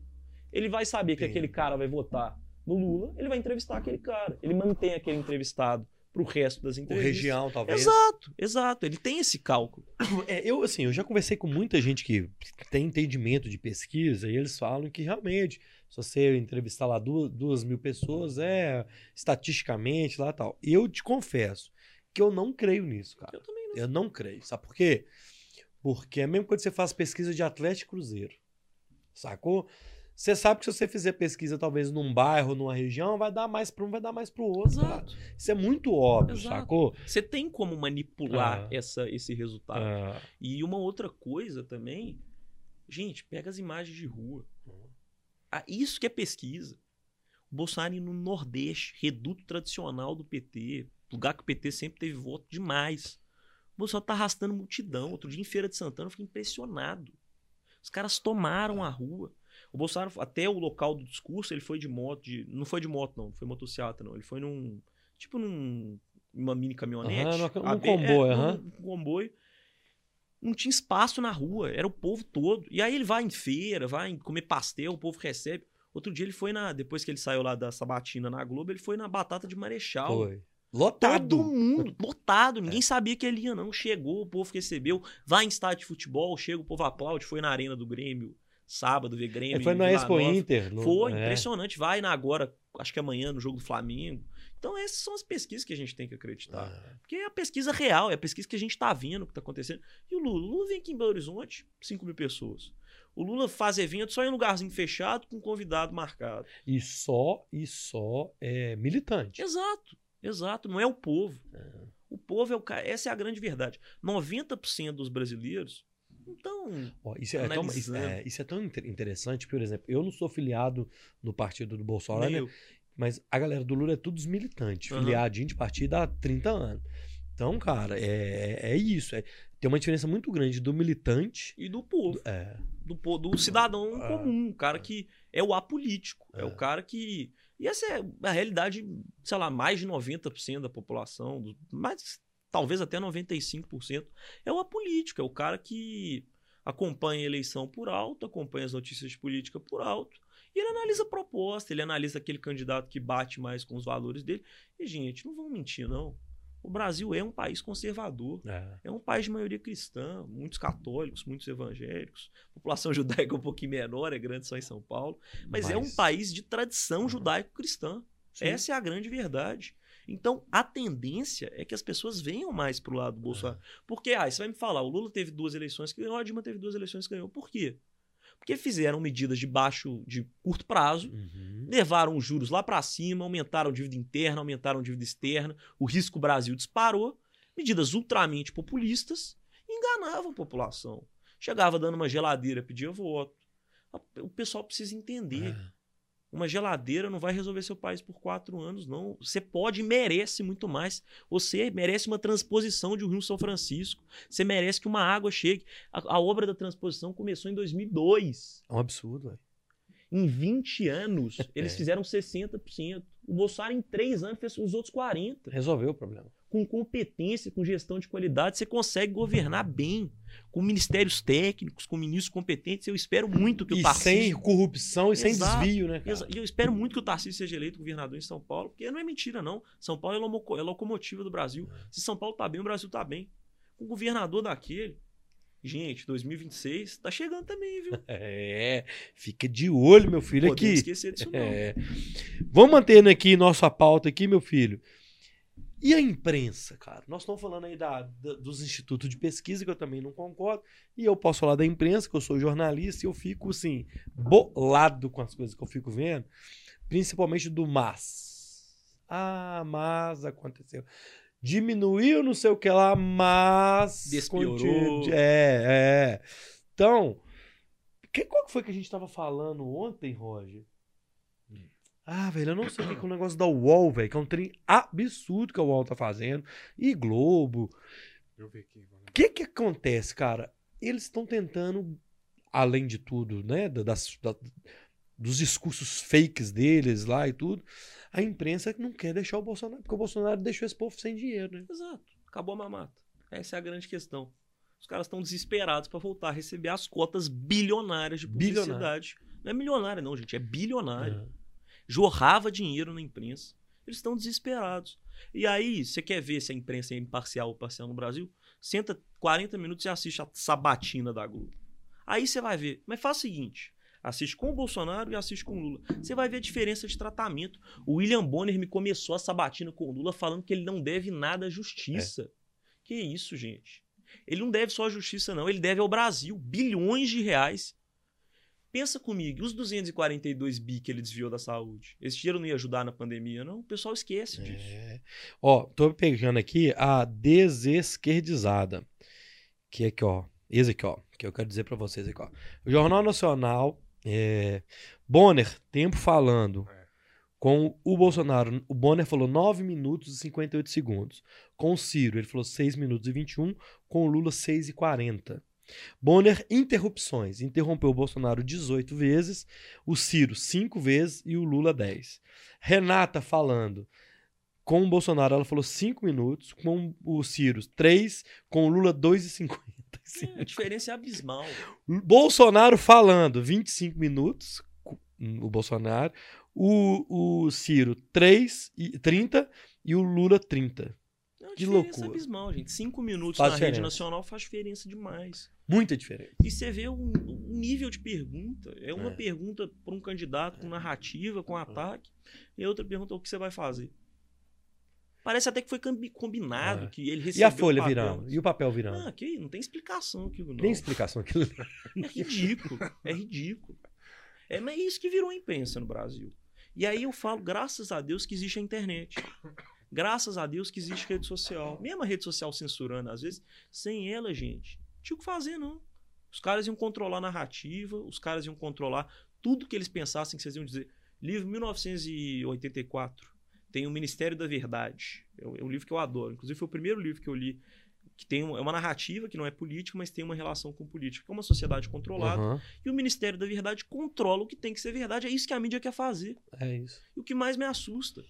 S3: Ele vai saber que aquele cara vai votar no Lula, ele vai entrevistar aquele cara. Ele mantém aquele entrevistado pro resto das entrevistas.
S1: região, talvez.
S3: Exato, exato. Ele tem esse cálculo.
S1: É, eu, assim, eu já conversei com muita gente que tem entendimento de pesquisa e eles falam que realmente, se você entrevistar lá duas, duas mil pessoas, é estatisticamente lá tal. Eu te confesso que eu não creio nisso, cara.
S3: Eu também não.
S1: Eu não creio. Sabe por quê? Porque é mesmo quando você faz pesquisa de Atlético Cruzeiro. Sacou? Você sabe que se você fizer pesquisa, talvez num bairro, numa região, vai dar mais para um, vai dar mais para o outro. cara.
S3: Exato.
S1: Isso é muito óbvio,
S3: Exato.
S1: sacou?
S3: Você tem como manipular
S1: Ah.
S3: essa, esse resultado.
S1: Ah,
S3: E uma outra coisa também, gente, pega as imagens de rua. Ah, isso que é pesquisa. O Bolsonaro no Nordeste, reduto tradicional do PT, lugar que o PT sempre teve voto demais. O Bolsonaro tá arrastando multidão. Outro dia em Feira de Santana eu fiquei impressionado. Os caras tomaram a rua. O Bolsonaro, até o local do discurso, ele foi de moto, de, não foi de moto não, não foi motocicleta não, ele foi num, tipo num, uma mini caminhonete.
S1: Aham, num- num
S3: AB,
S1: comboio,
S3: é,
S1: aham.
S3: num comboio. Não tinha espaço na rua, era o povo todo. E aí ele vai em feira, vai comer pastel, o povo recebe. Outro dia ele foi na, depois que ele saiu lá da Sabatina na Globo, ele foi na Batata de Marechal.
S1: foi. Lotado.
S3: Todo mundo, lotado, ninguém sabia que ele ia, não. Chegou, o povo recebeu. Vai em estádio de futebol, chega, o povo aplaude. Foi na Arena do Grêmio, sábado, ver Grêmio.
S1: É, foi na Expo
S3: Nova.
S1: Inter. no-
S3: Foi,
S1: é.
S3: impressionante. Vai na agora, acho que amanhã, no jogo do Flamengo. Então, essas são as pesquisas que a gente tem que acreditar.
S1: Ah,
S3: Porque é a pesquisa real, é a pesquisa que a gente tá vendo o que tá acontecendo. E o Lula? O Lula vem aqui em Belo Horizonte, 5 mil pessoas. O Lula faz evento só em lugarzinho fechado, com convidado marcado.
S1: E só, e só é militante.
S3: Exato, exato. Não é o povo. O povo é o cara. Essa é a grande verdade. 90% dos brasileiros não estão.
S1: Ó, isso, é tão, isso, é, isso é tão inter- interessante, por exemplo, eu não sou filiado no partido do Bolsonaro, né? mas a galera do Lula é todos militantes,
S3: Aham.
S1: filiadinho de partido há 30 anos. Então, cara, é, é isso. é- tem uma diferença muito grande do militante.
S3: E do povo.
S1: É,
S3: Do, do cidadão
S1: Ah.
S3: comum. O cara que é o apolítico. É.
S1: É.
S3: o cara que. E essa é a realidade, sei lá, mais de 90% da população, mais, talvez até 95%, é o apolítico. É o cara que acompanha a eleição por alto, acompanha as notícias de política por alto. E ele analisa a proposta, ele analisa aquele candidato que bate mais com os valores dele. E, gente, não vamos mentir, não. O Brasil é um país conservador.
S1: é.
S3: É um país de maioria cristã, muitos católicos, muitos evangélicos. População judaica é um pouquinho menor, é grande só em São Paulo. Mas, é um país de tradição judaico-cristã. Essa é a grande verdade. Então, a tendência é que as pessoas venham mais pro lado do Bolsonaro. Porque, ah, você vai me falar, o Lula teve duas eleições que ganhou, a Dilma teve duas eleições que ganhou. Por quê? Porque fizeram medidas de baixo, de curto prazo,
S1: Uhum.
S3: levaram os juros lá para cima, aumentaram a dívida interna, aumentaram a dívida externa, o risco Brasil disparou, medidas ultramente populistas, enganavam a população. Chegava dando uma geladeira, pedia voto. O pessoal precisa entender.
S1: É.
S3: Uma geladeira não vai resolver seu país por quatro anos, não. Você pode e merece muito mais. Você merece uma transposição de um Rio São Francisco. Você merece que uma água chegue. A, a obra da transposição começou em 2002.
S1: É um absurdo, velho.
S3: Em 20 anos, eles
S1: É.
S3: fizeram 60%. O Bolsonaro, em 3 anos, fez os outros 40%.
S1: Resolveu o problema.
S3: Com competência, com gestão de qualidade, você consegue governar bem. Com ministérios técnicos, com ministros competentes. Eu espero muito que o
S1: E
S3: Tarcísio...
S1: sem corrupção e sem
S3: Exato.
S1: desvio, né, cara?
S3: E eu espero muito que o Tarcísio seja eleito governador em São Paulo, porque não é mentira, não. São Paulo é é locomotiva do Brasil. Se São Paulo tá bem, o Brasil tá bem. Com o governador daquele. Gente, 2026 tá chegando também, viu?
S1: É, fica de olho, meu filho,
S3: Podemos
S1: aqui.
S3: esquecer disso, não.
S1: É. Vamos mantendo aqui nossa pauta aqui, meu filho. E a imprensa, cara? Nós estamos falando aí da, da- dos institutos de pesquisa, que eu também não concordo. E eu posso falar da imprensa, que eu sou jornalista, e eu fico, assim, bolado com as coisas que eu fico vendo. Principalmente do mas. Ah, mas aconteceu. Diminuiu não sei o que lá, mas...
S3: Despiorou.
S1: É, é. Então, que, qual que foi que a gente tava falando ontem, Roger? Ah, velho, eu não sei o que que é o negócio da UOL, velho, que é um trem absurdo que a UOL tá fazendo. E Globo.
S2: Deixa eu ver aqui.
S1: O que que acontece, cara? Eles estão tentando, além de tudo, né, da- das, da- dos discursos fakes deles lá e tudo, a imprensa não quer deixar o Bolsonaro, porque o Bolsonaro deixou esse povo sem dinheiro, né?
S3: Exato. Acabou a mamata. Essa é a grande questão. Os caras estão desesperados para voltar a receber as cotas bilionárias de publicidade.
S1: Bilionário.
S3: Não é milionária, não, gente. É bilionário.
S1: É.
S3: Jorrava dinheiro na imprensa. Eles estão desesperados. E aí, você quer ver se a imprensa é imparcial ou parcial no Brasil? Senta 40 minutos e assiste a sabatina da Globo. Aí você vai ver. Mas faz o seguinte: assiste com o Bolsonaro e assiste com o Lula. Você vai ver a diferença de tratamento. O William Bonner me começou a sabatina com o Lula falando que ele não deve nada à justiça. É. Que isso, gente? Ele não deve só à justiça, não. Ele deve ao Brasil bilhões de reais. Pensa comigo, os 242 bi que ele desviou da saúde, esse dinheiro não ia ajudar na pandemia, não? O pessoal esquece disso. É.
S1: Ó, tô pegando aqui a desesquerdizada, que é aqui, ó, esse aqui, ó, que eu quero dizer para vocês aqui, ó. O Jornal Nacional, é, Bonner, tempo falando, é. com o Bolsonaro, o Bonner falou 9 minutos e 58 segundos. Com o Ciro, ele falou 6 minutos e 21, com o Lula 6 e 40. Bonner, interrupções. Interrompeu o Bolsonaro 18 vezes, o Ciro 5 vezes e o Lula 10. Renata falando. Com o Bolsonaro, ela falou 5 minutos, com o Ciro 3, com o Lula 2,50.
S3: É, a diferença é abismal.
S1: Bolsonaro falando 25 minutos, o Bolsonaro, o, o Ciro 3 e 30 e o Lula 30.
S3: É que loucura. abismal, gente. Cinco minutos faz na diferença. rede nacional faz diferença demais.
S1: Muita diferença.
S3: E você vê o, o nível de pergunta. É uma é. pergunta para um candidato com narrativa, com ataque, e outra pergunta o que você vai fazer. Parece até que foi combinado, é. que ele recebeu.
S1: E a folha virando? E o papel virando?
S3: Ah, que não tem explicação aquilo, não.
S1: Tem explicação aquilo.
S3: é ridículo. É ridículo. É, mas é isso que virou imprensa no Brasil. E aí eu falo, graças a Deus, que existe a internet. Graças a Deus que existe rede social. Mesmo a rede social censurando, às vezes, sem ela, gente, tinha o que fazer, não. Os caras iam controlar a narrativa, os caras iam controlar tudo que eles pensassem que vocês iam dizer. Livro 1984. Tem o Ministério da Verdade. É um livro que eu adoro. Inclusive, foi o primeiro livro que eu li que tem uma, é uma narrativa que não é política, mas tem uma relação com política. É uma sociedade controlada. Uhum. E o Ministério da Verdade controla o que tem que ser verdade. É isso que a mídia quer fazer.
S1: É isso.
S3: E o que mais me assusta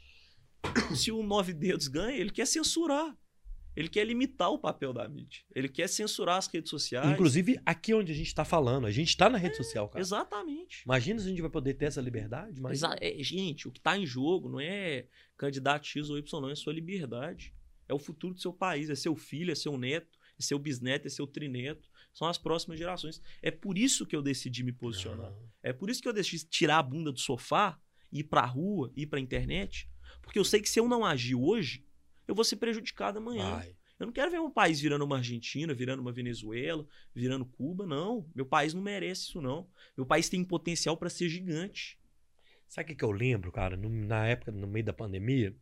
S3: se o Nove Dedos ganha, ele quer censurar. Ele quer limitar o papel da mídia. Ele quer censurar as redes sociais.
S1: Inclusive, aqui onde a gente está falando. A gente está na rede é, social, cara.
S3: Exatamente.
S1: Imagina se a gente vai poder ter essa liberdade. Mas...
S3: É, gente, o que está em jogo não é candidato X ou Y, não. É sua liberdade. É o futuro do seu país. É seu filho, é seu neto, é seu bisneto, é seu trineto. São as próximas gerações. É por isso que eu decidi me posicionar. É por isso que eu decidi tirar a bunda do sofá, ir para a rua, ir para a internet porque eu sei que se eu não agir hoje, eu vou ser prejudicado amanhã. Vai. Eu não quero ver um país virando uma Argentina, virando uma Venezuela, virando Cuba, não. Meu país não merece isso, não. Meu país tem potencial para ser gigante.
S1: Sabe o que, eu lembro, cara? Na época, no meio da pandemia,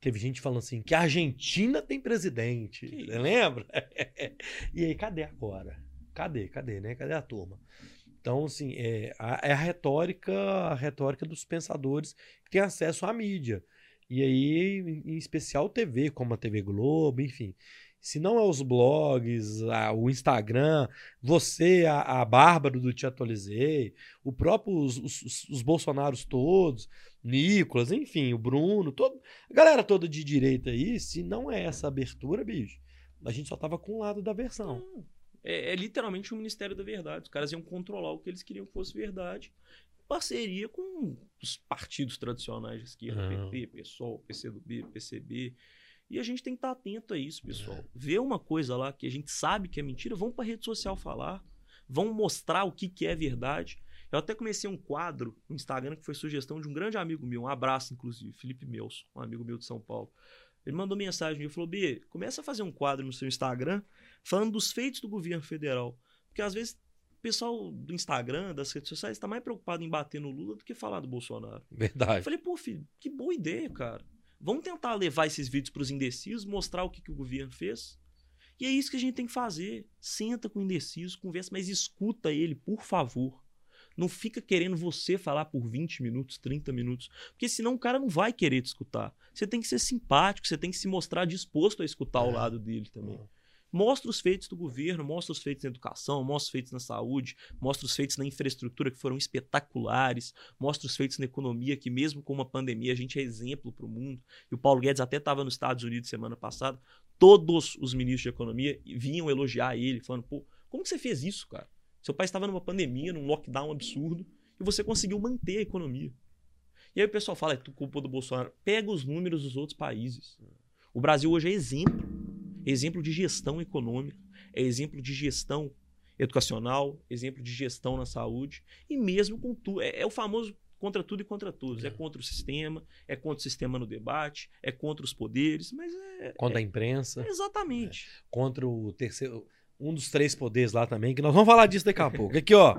S1: teve gente falando assim que a Argentina tem presidente. Você lembra? e aí, cadê agora? Cadê? Cadê, né? Cadê a turma? Então, assim, é a, é a retórica, a retórica dos pensadores que têm acesso à mídia. E aí, em especial TV, como a TV Globo, enfim. Se não é os blogs, a, o Instagram, você, a, a Bárbara do Te Atualizei, o próprio, os, os, os Bolsonaros todos, Nicolas, enfim, o Bruno, todo, a galera toda de direita aí, se não é essa abertura, bicho, a gente só tava com um lado da versão.
S3: É, é literalmente o Ministério da Verdade. Os caras iam controlar o que eles queriam que fosse verdade parceria com os partidos tradicionais de esquerda, uhum. PT, PSOL, PCdoB, PCB. E a gente tem que estar atento a isso, pessoal. É. Ver uma coisa lá que a gente sabe que é mentira, vão para a rede social falar, vão mostrar o que, que é verdade. Eu até comecei um quadro no Instagram que foi sugestão de um grande amigo meu, um abraço, inclusive, Felipe Melson, um amigo meu de São Paulo. Ele mandou mensagem e falou: B, começa a fazer um quadro no seu Instagram falando dos feitos do governo federal. Porque às vezes pessoal do Instagram, das redes sociais, está mais preocupado em bater no Lula do que falar do Bolsonaro.
S1: Verdade.
S3: Eu falei, pô, filho, que boa ideia, cara. Vamos tentar levar esses vídeos para os indecisos, mostrar o que, que o governo fez. E é isso que a gente tem que fazer. Senta com o indeciso, conversa, mas escuta ele, por favor. Não fica querendo você falar por 20 minutos, 30 minutos, porque senão o cara não vai querer te escutar. Você tem que ser simpático, você tem que se mostrar disposto a escutar é. o lado dele também. É. Mostra os feitos do governo, mostra os feitos na educação, mostra os feitos na saúde, mostra os feitos na infraestrutura que foram espetaculares, mostra os feitos na economia, que mesmo com uma pandemia a gente é exemplo para o mundo. E o Paulo Guedes até estava nos Estados Unidos semana passada. Todos os ministros de economia vinham elogiar ele, falando: pô, como que você fez isso, cara? Seu país estava numa pandemia, num lockdown absurdo, e você conseguiu manter a economia. E aí o pessoal fala, é culpa do Bolsonaro. Pega os números dos outros países. O Brasil hoje é exemplo. Exemplo de gestão econômica, é exemplo de gestão educacional, exemplo de gestão na saúde, e mesmo com tudo. É, é, o famoso contra tudo e contra todos. É. é. contra o sistema, é contra o sistema no debate, é contra os poderes, mas é.
S1: Contra
S3: é,
S1: a imprensa.
S3: Exatamente.
S1: É. Contra o terceiro um dos três poderes lá também, que nós vamos falar disso daqui a pouco. Aqui, ó.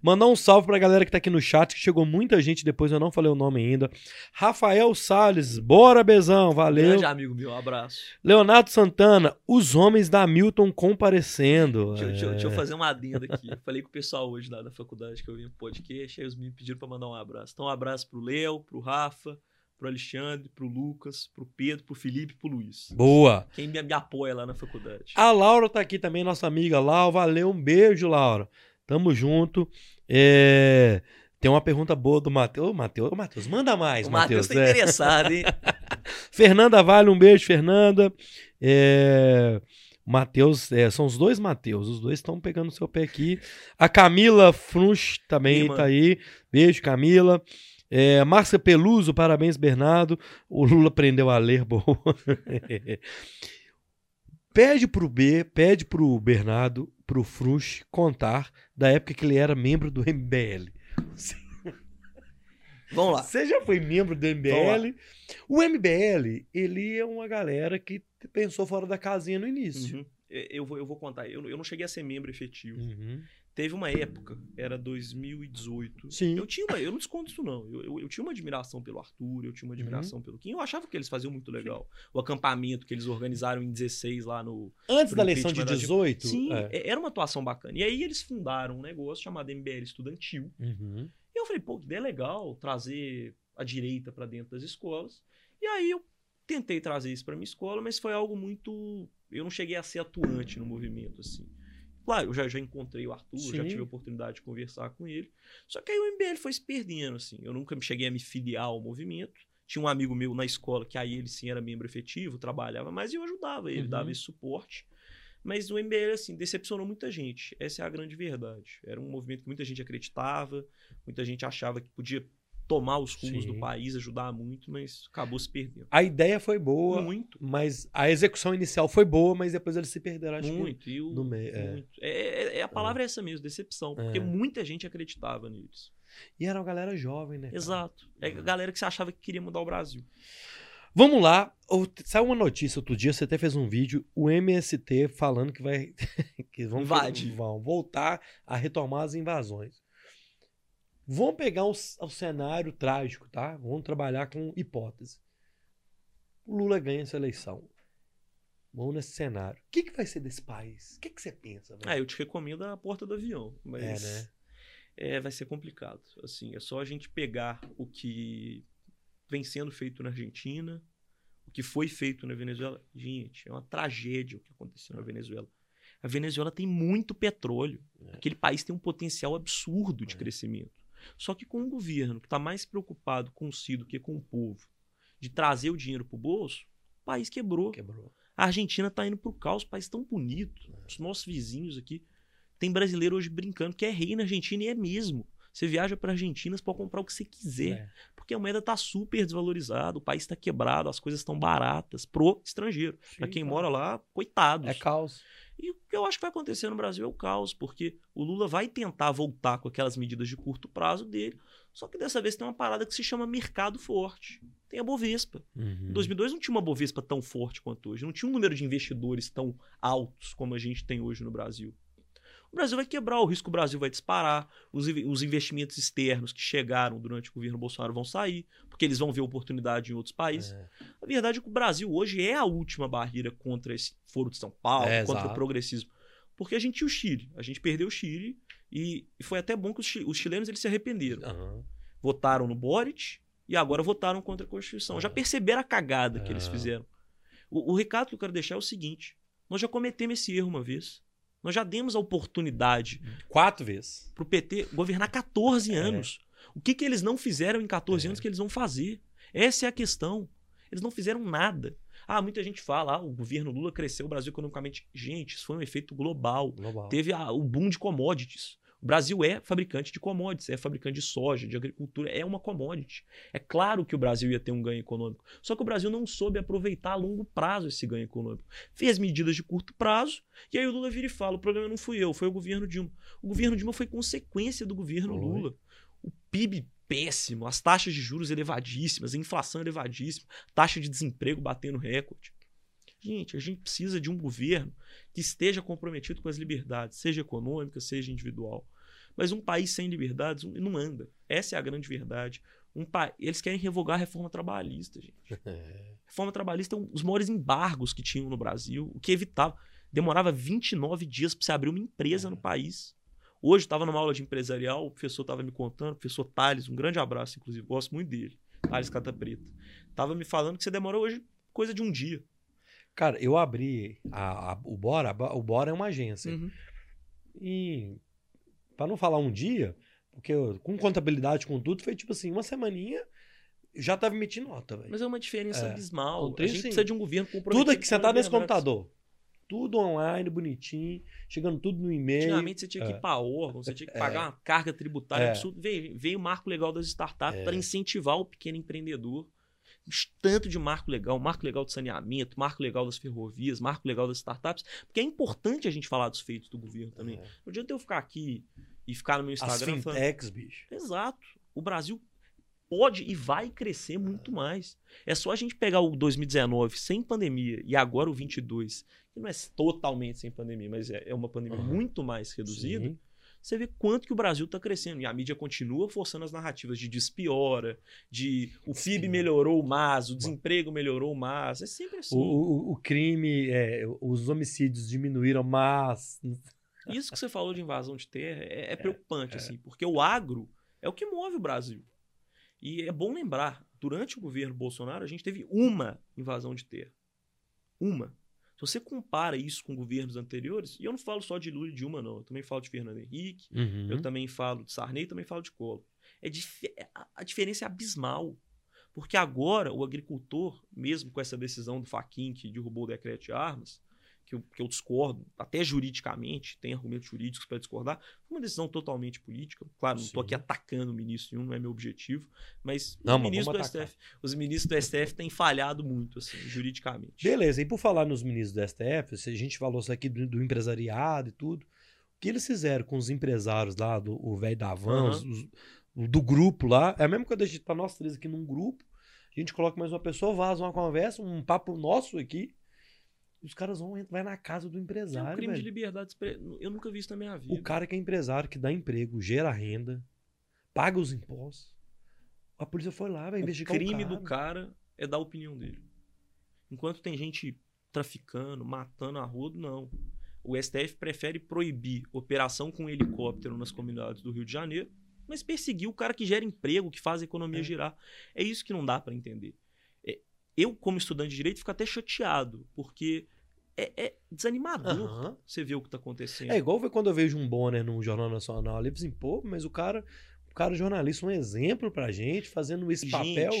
S1: Mandar um salve pra galera que tá aqui no chat, que chegou muita gente depois, eu não falei o nome ainda. Rafael Salles, bora, Bezão, valeu.
S3: Grande amigo meu, um abraço.
S1: Leonardo Santana, os homens da Milton comparecendo.
S3: Deixa, é... deixa, deixa eu é. fazer uma adenda aqui. Falei com o pessoal hoje lá da faculdade que eu vim pro podcast, aí os me pediram pra mandar um abraço. Então, um abraço pro Léo, pro Rafa, pro Alexandre, pro Lucas, pro Pedro, pro Felipe pro Luiz.
S1: Boa!
S3: Quem me, me, apoia lá na faculdade.
S1: A Laura tá aqui também, nossa amiga Laura. Valeu, um beijo, Laura. Tamo junto. É... Tem uma pergunta boa do Matheus. Ô, Matheus, Matheus, manda mais, Matheus.
S3: O Matheus tá é. interessado, hein?
S1: Fernanda Vale, um beijo, Fernanda. É... Matheus, é, são os dois Matheus, os dois estão pegando seu pé aqui. A Camila Frunch também Sim, tá aí. Beijo, Camila. É, Márcia Peluso, parabéns, Bernardo. O Lula aprendeu a ler, boa. pede pro B, pede pro Bernardo, pro Frux, contar da época que ele era membro do MBL.
S3: Vamos lá.
S1: Você já foi membro do MBL? O MBL, ele é uma galera que pensou fora da casinha no início. Uhum.
S3: Eu, vou, eu vou contar. Eu, eu não cheguei a ser membro efetivo. Uhum. Teve uma época, era 2018.
S1: Sim.
S3: Eu tinha uma, eu não desconto isso, não. Eu, eu, eu, tinha uma admiração pelo Arthur, eu tinha uma admiração uhum. pelo Kim. Eu achava que eles faziam muito legal. Sim. O acampamento que eles organizaram em 16 lá no.
S1: Antes da eleição de 18?
S3: Sim, é. é. era uma atuação bacana. E aí eles fundaram um negócio chamado MBL Estudantil.
S1: Uhum.
S3: E eu falei, pô, que ideia legal trazer a direita para dentro das escolas. E aí eu tentei trazer isso para minha escola, mas foi algo muito. Eu não cheguei a ser atuante no movimento, assim. Claro, eu já, já encontrei o Arthur, Sim. já tive a oportunidade de conversar com ele. Só que aí o MBL foi se perdendo, assim. Eu nunca me cheguei a me filiar ao movimento. Tinha um amigo meu na escola que aí ele sim era membro efetivo, trabalhava, mas eu ajudava ele, uhum. dava esse suporte. Mas o MBL, assim, decepcionou muita gente. Essa é a grande verdade. Era um movimento que muita gente acreditava, muita gente achava que podia tomar os rumos Sim. do país, ajudar muito, mas acabou se perdendo.
S1: A ideia foi boa,
S3: muito.
S1: mas a execução inicial foi boa, mas depois eles se perderam, acho
S3: muito.
S1: Que,
S3: o,
S1: no meio.
S3: É. Muito. É, é, é a palavra é. essa mesmo, decepção, porque é. muita gente acreditava neles.
S1: E era uma galera jovem, né?
S3: Cara? Exato. É a é. galera que você achava que queria mudar o Brasil.
S1: Vamos lá. Saiu uma notícia outro dia, você até fez um vídeo, o MST falando que vai. que vão, vão voltar a retomar as invasões. Vamos pegar o, o cenário trágico, tá? Vamos trabalhar com hipótese. O Lula ganha essa eleição. Vamos nesse cenário. O que, que vai ser desse país? O que, que você pensa?
S3: Velho? Ah, eu te recomendo a porta do avião. Mas
S1: é, né?
S3: É, vai ser complicado. Assim, é só a gente pegar o que vem sendo feito na Argentina, o que foi feito na Venezuela. Gente, é uma tragédia o que aconteceu na Venezuela. A Venezuela tem muito petróleo. É. Aquele país tem um potencial absurdo de é. crescimento. Só que com um governo que está mais preocupado com si do que com o povo, de trazer o dinheiro para o bolso, o país quebrou.
S1: quebrou.
S3: A Argentina está indo para o caos, o país tão bonito. É. Os nossos vizinhos aqui. Tem brasileiro hoje brincando que é rei na Argentina e é mesmo. Você viaja para a Argentina, você pode comprar o que você quiser. É. Porque a moeda está super desvalorizada, o país está quebrado, as coisas estão baratas pro estrangeiro. Para quem mora lá, coitados.
S1: É caos.
S3: E o que eu acho que vai acontecer no Brasil é o caos, porque o Lula vai tentar voltar com aquelas medidas de curto prazo dele, só que dessa vez tem uma parada que se chama mercado forte. Tem a Bovespa.
S1: Uhum.
S3: Em 2002 não tinha uma Bovespa tão forte quanto hoje, não tinha um número de investidores tão altos como a gente tem hoje no Brasil o Brasil vai quebrar, o risco do Brasil vai disparar, os, os investimentos externos que chegaram durante o governo Bolsonaro vão sair, porque eles vão ver oportunidade em outros países. É. A verdade é que o Brasil hoje é a última barreira contra esse Foro de São Paulo, é, contra exato. o progressismo. Porque a gente tinha o Chile, a gente perdeu o Chile e, e foi até bom que os, os chilenos eles se arrependeram.
S1: Uhum.
S3: Votaram no Boric e agora votaram contra a Constituição. Uhum. Já perceberam a cagada que eles fizeram. O, o recado que eu quero deixar é o seguinte: nós já cometemos esse erro uma vez. Nós já demos a oportunidade.
S1: Quatro vezes.
S3: Para o PT governar 14 é. anos. O que, que eles não fizeram em 14 é. anos que eles vão fazer? Essa é a questão. Eles não fizeram nada. Ah, muita gente fala, ah, o governo Lula cresceu o Brasil economicamente. Gente, isso foi um efeito global.
S1: global.
S3: Teve a, o boom de commodities. O Brasil é fabricante de commodities, é fabricante de soja, de agricultura, é uma commodity. É claro que o Brasil ia ter um ganho econômico. Só que o Brasil não soube aproveitar a longo prazo esse ganho econômico. Fez medidas de curto prazo, e aí o Lula vira e fala: o problema não fui eu, foi o governo Dilma. O governo Dilma foi consequência do governo Lula. O PIB péssimo, as taxas de juros elevadíssimas, a inflação elevadíssima, taxa de desemprego batendo recorde. Gente, a gente precisa de um governo que esteja comprometido com as liberdades, seja econômica, seja individual. Mas um país sem liberdades não anda. Essa é a grande verdade. Um pa... Eles querem revogar a reforma trabalhista, gente. É. Reforma trabalhista é um dos maiores embargos que tinham no Brasil, o que evitava. Demorava 29 dias para você abrir uma empresa é. no país. Hoje, estava numa aula de empresarial, o professor estava me contando, o professor Thales, um grande abraço, inclusive, gosto muito dele, Thales Cata Preta. Estava me falando que você demora hoje coisa de um dia.
S1: Cara, eu abri a, a, o Bora, a, o Bora é uma agência. Uhum. E, para não falar um dia, porque eu, com contabilidade, com tudo, foi tipo assim, uma semaninha já tava emitindo nota, velho.
S3: Mas é uma diferença é. abismal. A gente sim. precisa de um governo
S1: comprometido. Tudo aqui sentado nesse computador. Tudo online, bonitinho, chegando tudo no e-mail.
S3: Antigamente você tinha que ir é. para órgão, você tinha que pagar é. uma carga tributária. É. Veio, veio o marco legal das startups é. para incentivar o pequeno empreendedor tanto de marco legal, marco legal de saneamento, marco legal das ferrovias, marco legal das startups, porque é importante a gente falar dos feitos do governo também. É. Não adianta eu ficar aqui e ficar no meu Instagram
S1: As fintechs, falando... bicho.
S3: Exato. O Brasil pode e vai crescer muito é. mais. É só a gente pegar o 2019 sem pandemia e agora o 22, que não é totalmente sem pandemia, mas é, é uma pandemia uhum. muito mais reduzida. Sim você vê quanto que o Brasil está crescendo. E a mídia continua forçando as narrativas de despiora, de o PIB melhorou, mas o desemprego melhorou, mas é sempre assim. O,
S1: o, o crime, é, os homicídios diminuíram, mas.
S3: Isso que você falou de invasão de terra é, é preocupante, é, assim, porque o agro é o que move o Brasil. E é bom lembrar, durante o governo Bolsonaro, a gente teve uma invasão de terra. Uma. Se você compara isso com governos anteriores, e eu não falo só de Lula e Dilma, não. Eu também falo de Fernando Henrique, uhum. eu também falo de Sarney, também falo de Collor. É dif a diferença é abismal. Porque agora o agricultor, mesmo com essa decisão do Faquin que derrubou o decreto de armas, que eu, que eu discordo, até juridicamente, tem argumentos jurídicos para discordar, foi uma decisão totalmente política. Claro, não estou aqui atacando o ministro nenhum, não é meu objetivo, mas não, os, ministros do STF, os ministros do STF têm falhado muito, assim, juridicamente.
S1: Beleza, e por falar nos ministros do STF, a gente falou isso aqui do, do empresariado e tudo, o que eles fizeram com os empresários lá, do velho da Van, uhum. os, do grupo lá, é a mesma coisa a gente tá nós três aqui num grupo, a gente coloca mais uma pessoa, vaza uma conversa, um papo nosso aqui, os caras vão vai na casa do empresário. É um
S3: crime
S1: velho.
S3: de liberdade. Eu nunca vi isso na minha vida.
S1: O cara que é empresário, que dá emprego, gera renda, paga os impostos. A polícia foi lá, vai investigar
S3: o crime o cara. do cara é dar a opinião dele. Enquanto tem gente traficando, matando a rodo, não. O STF prefere proibir operação com helicóptero nas comunidades do Rio de Janeiro, mas perseguir o cara que gera emprego, que faz a economia é. girar. É isso que não dá para entender. É, eu, como estudante de direito, fico até chateado, porque é, é desanimador uhum. você ver o que está acontecendo.
S1: É igual quando eu vejo um Bonner num Jornal Nacional ali, assim, pô, mas o cara, o cara jornalista, um exemplo pra gente, fazendo esse gente, papel.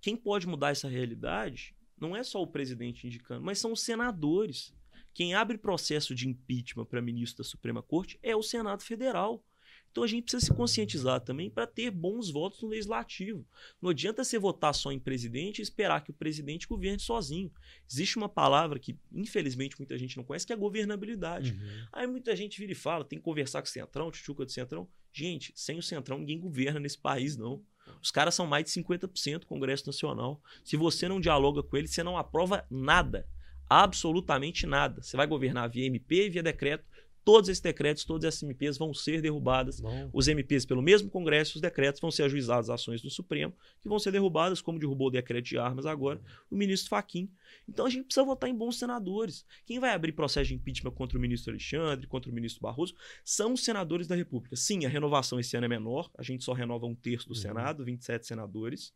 S3: Quem pode mudar essa realidade não é só o presidente indicando, mas são os senadores. Quem abre processo de impeachment para ministro da Suprema Corte é o Senado Federal. Então a gente precisa se conscientizar também para ter bons votos no legislativo. Não adianta você votar só em presidente e esperar que o presidente governe sozinho. Existe uma palavra que, infelizmente, muita gente não conhece, que é governabilidade. Uhum. Aí muita gente vira e fala: tem que conversar com o Centrão, tchuca do Centrão. Gente, sem o Centrão ninguém governa nesse país, não. Os caras são mais de 50% do Congresso Nacional. Se você não dialoga com eles, você não aprova nada. Absolutamente nada. Você vai governar via MP via decreto todos esses decretos, todas essas MPs vão ser derrubadas. Não. Os MPs, pelo mesmo Congresso, os decretos vão ser ajuizados ações do Supremo, que vão ser derrubadas, como derrubou o decreto de armas agora, o ministro Faquim. Então a gente precisa votar em bons senadores. Quem vai abrir processo de impeachment contra o ministro Alexandre, contra o ministro Barroso, são os senadores da República. Sim, a renovação esse ano é menor, a gente só renova um terço do uhum. Senado, 27 senadores.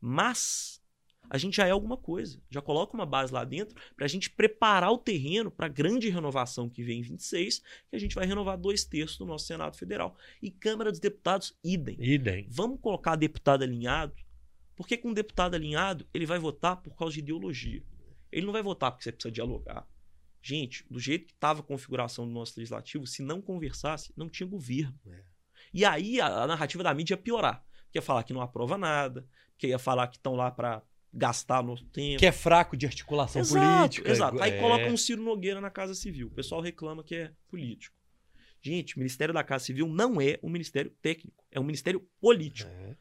S3: Mas a gente já é alguma coisa. Já coloca uma base lá dentro para a gente preparar o terreno para a grande renovação que vem em 26, que a gente vai renovar dois terços do nosso Senado Federal. E Câmara dos Deputados, idem.
S1: Idem.
S3: Vamos colocar deputado alinhado, porque com um deputado alinhado, ele vai votar por causa de ideologia. Ele não vai votar porque você precisa dialogar. Gente, do jeito que estava a configuração do nosso legislativo, se não conversasse, não tinha governo. É. E aí a, a, narrativa da mídia ia piorar. Quer falar que não aprova nada, que ia falar que estão lá para gastar nosso tempo.
S1: Que é fraco de articulação
S3: exato,
S1: política.
S3: Exato. Aí é. coloca um Ciro Nogueira na Casa Civil. O pessoal reclama que é político. Gente, o Ministério da Casa Civil não é um ministério técnico, é um ministério político. É.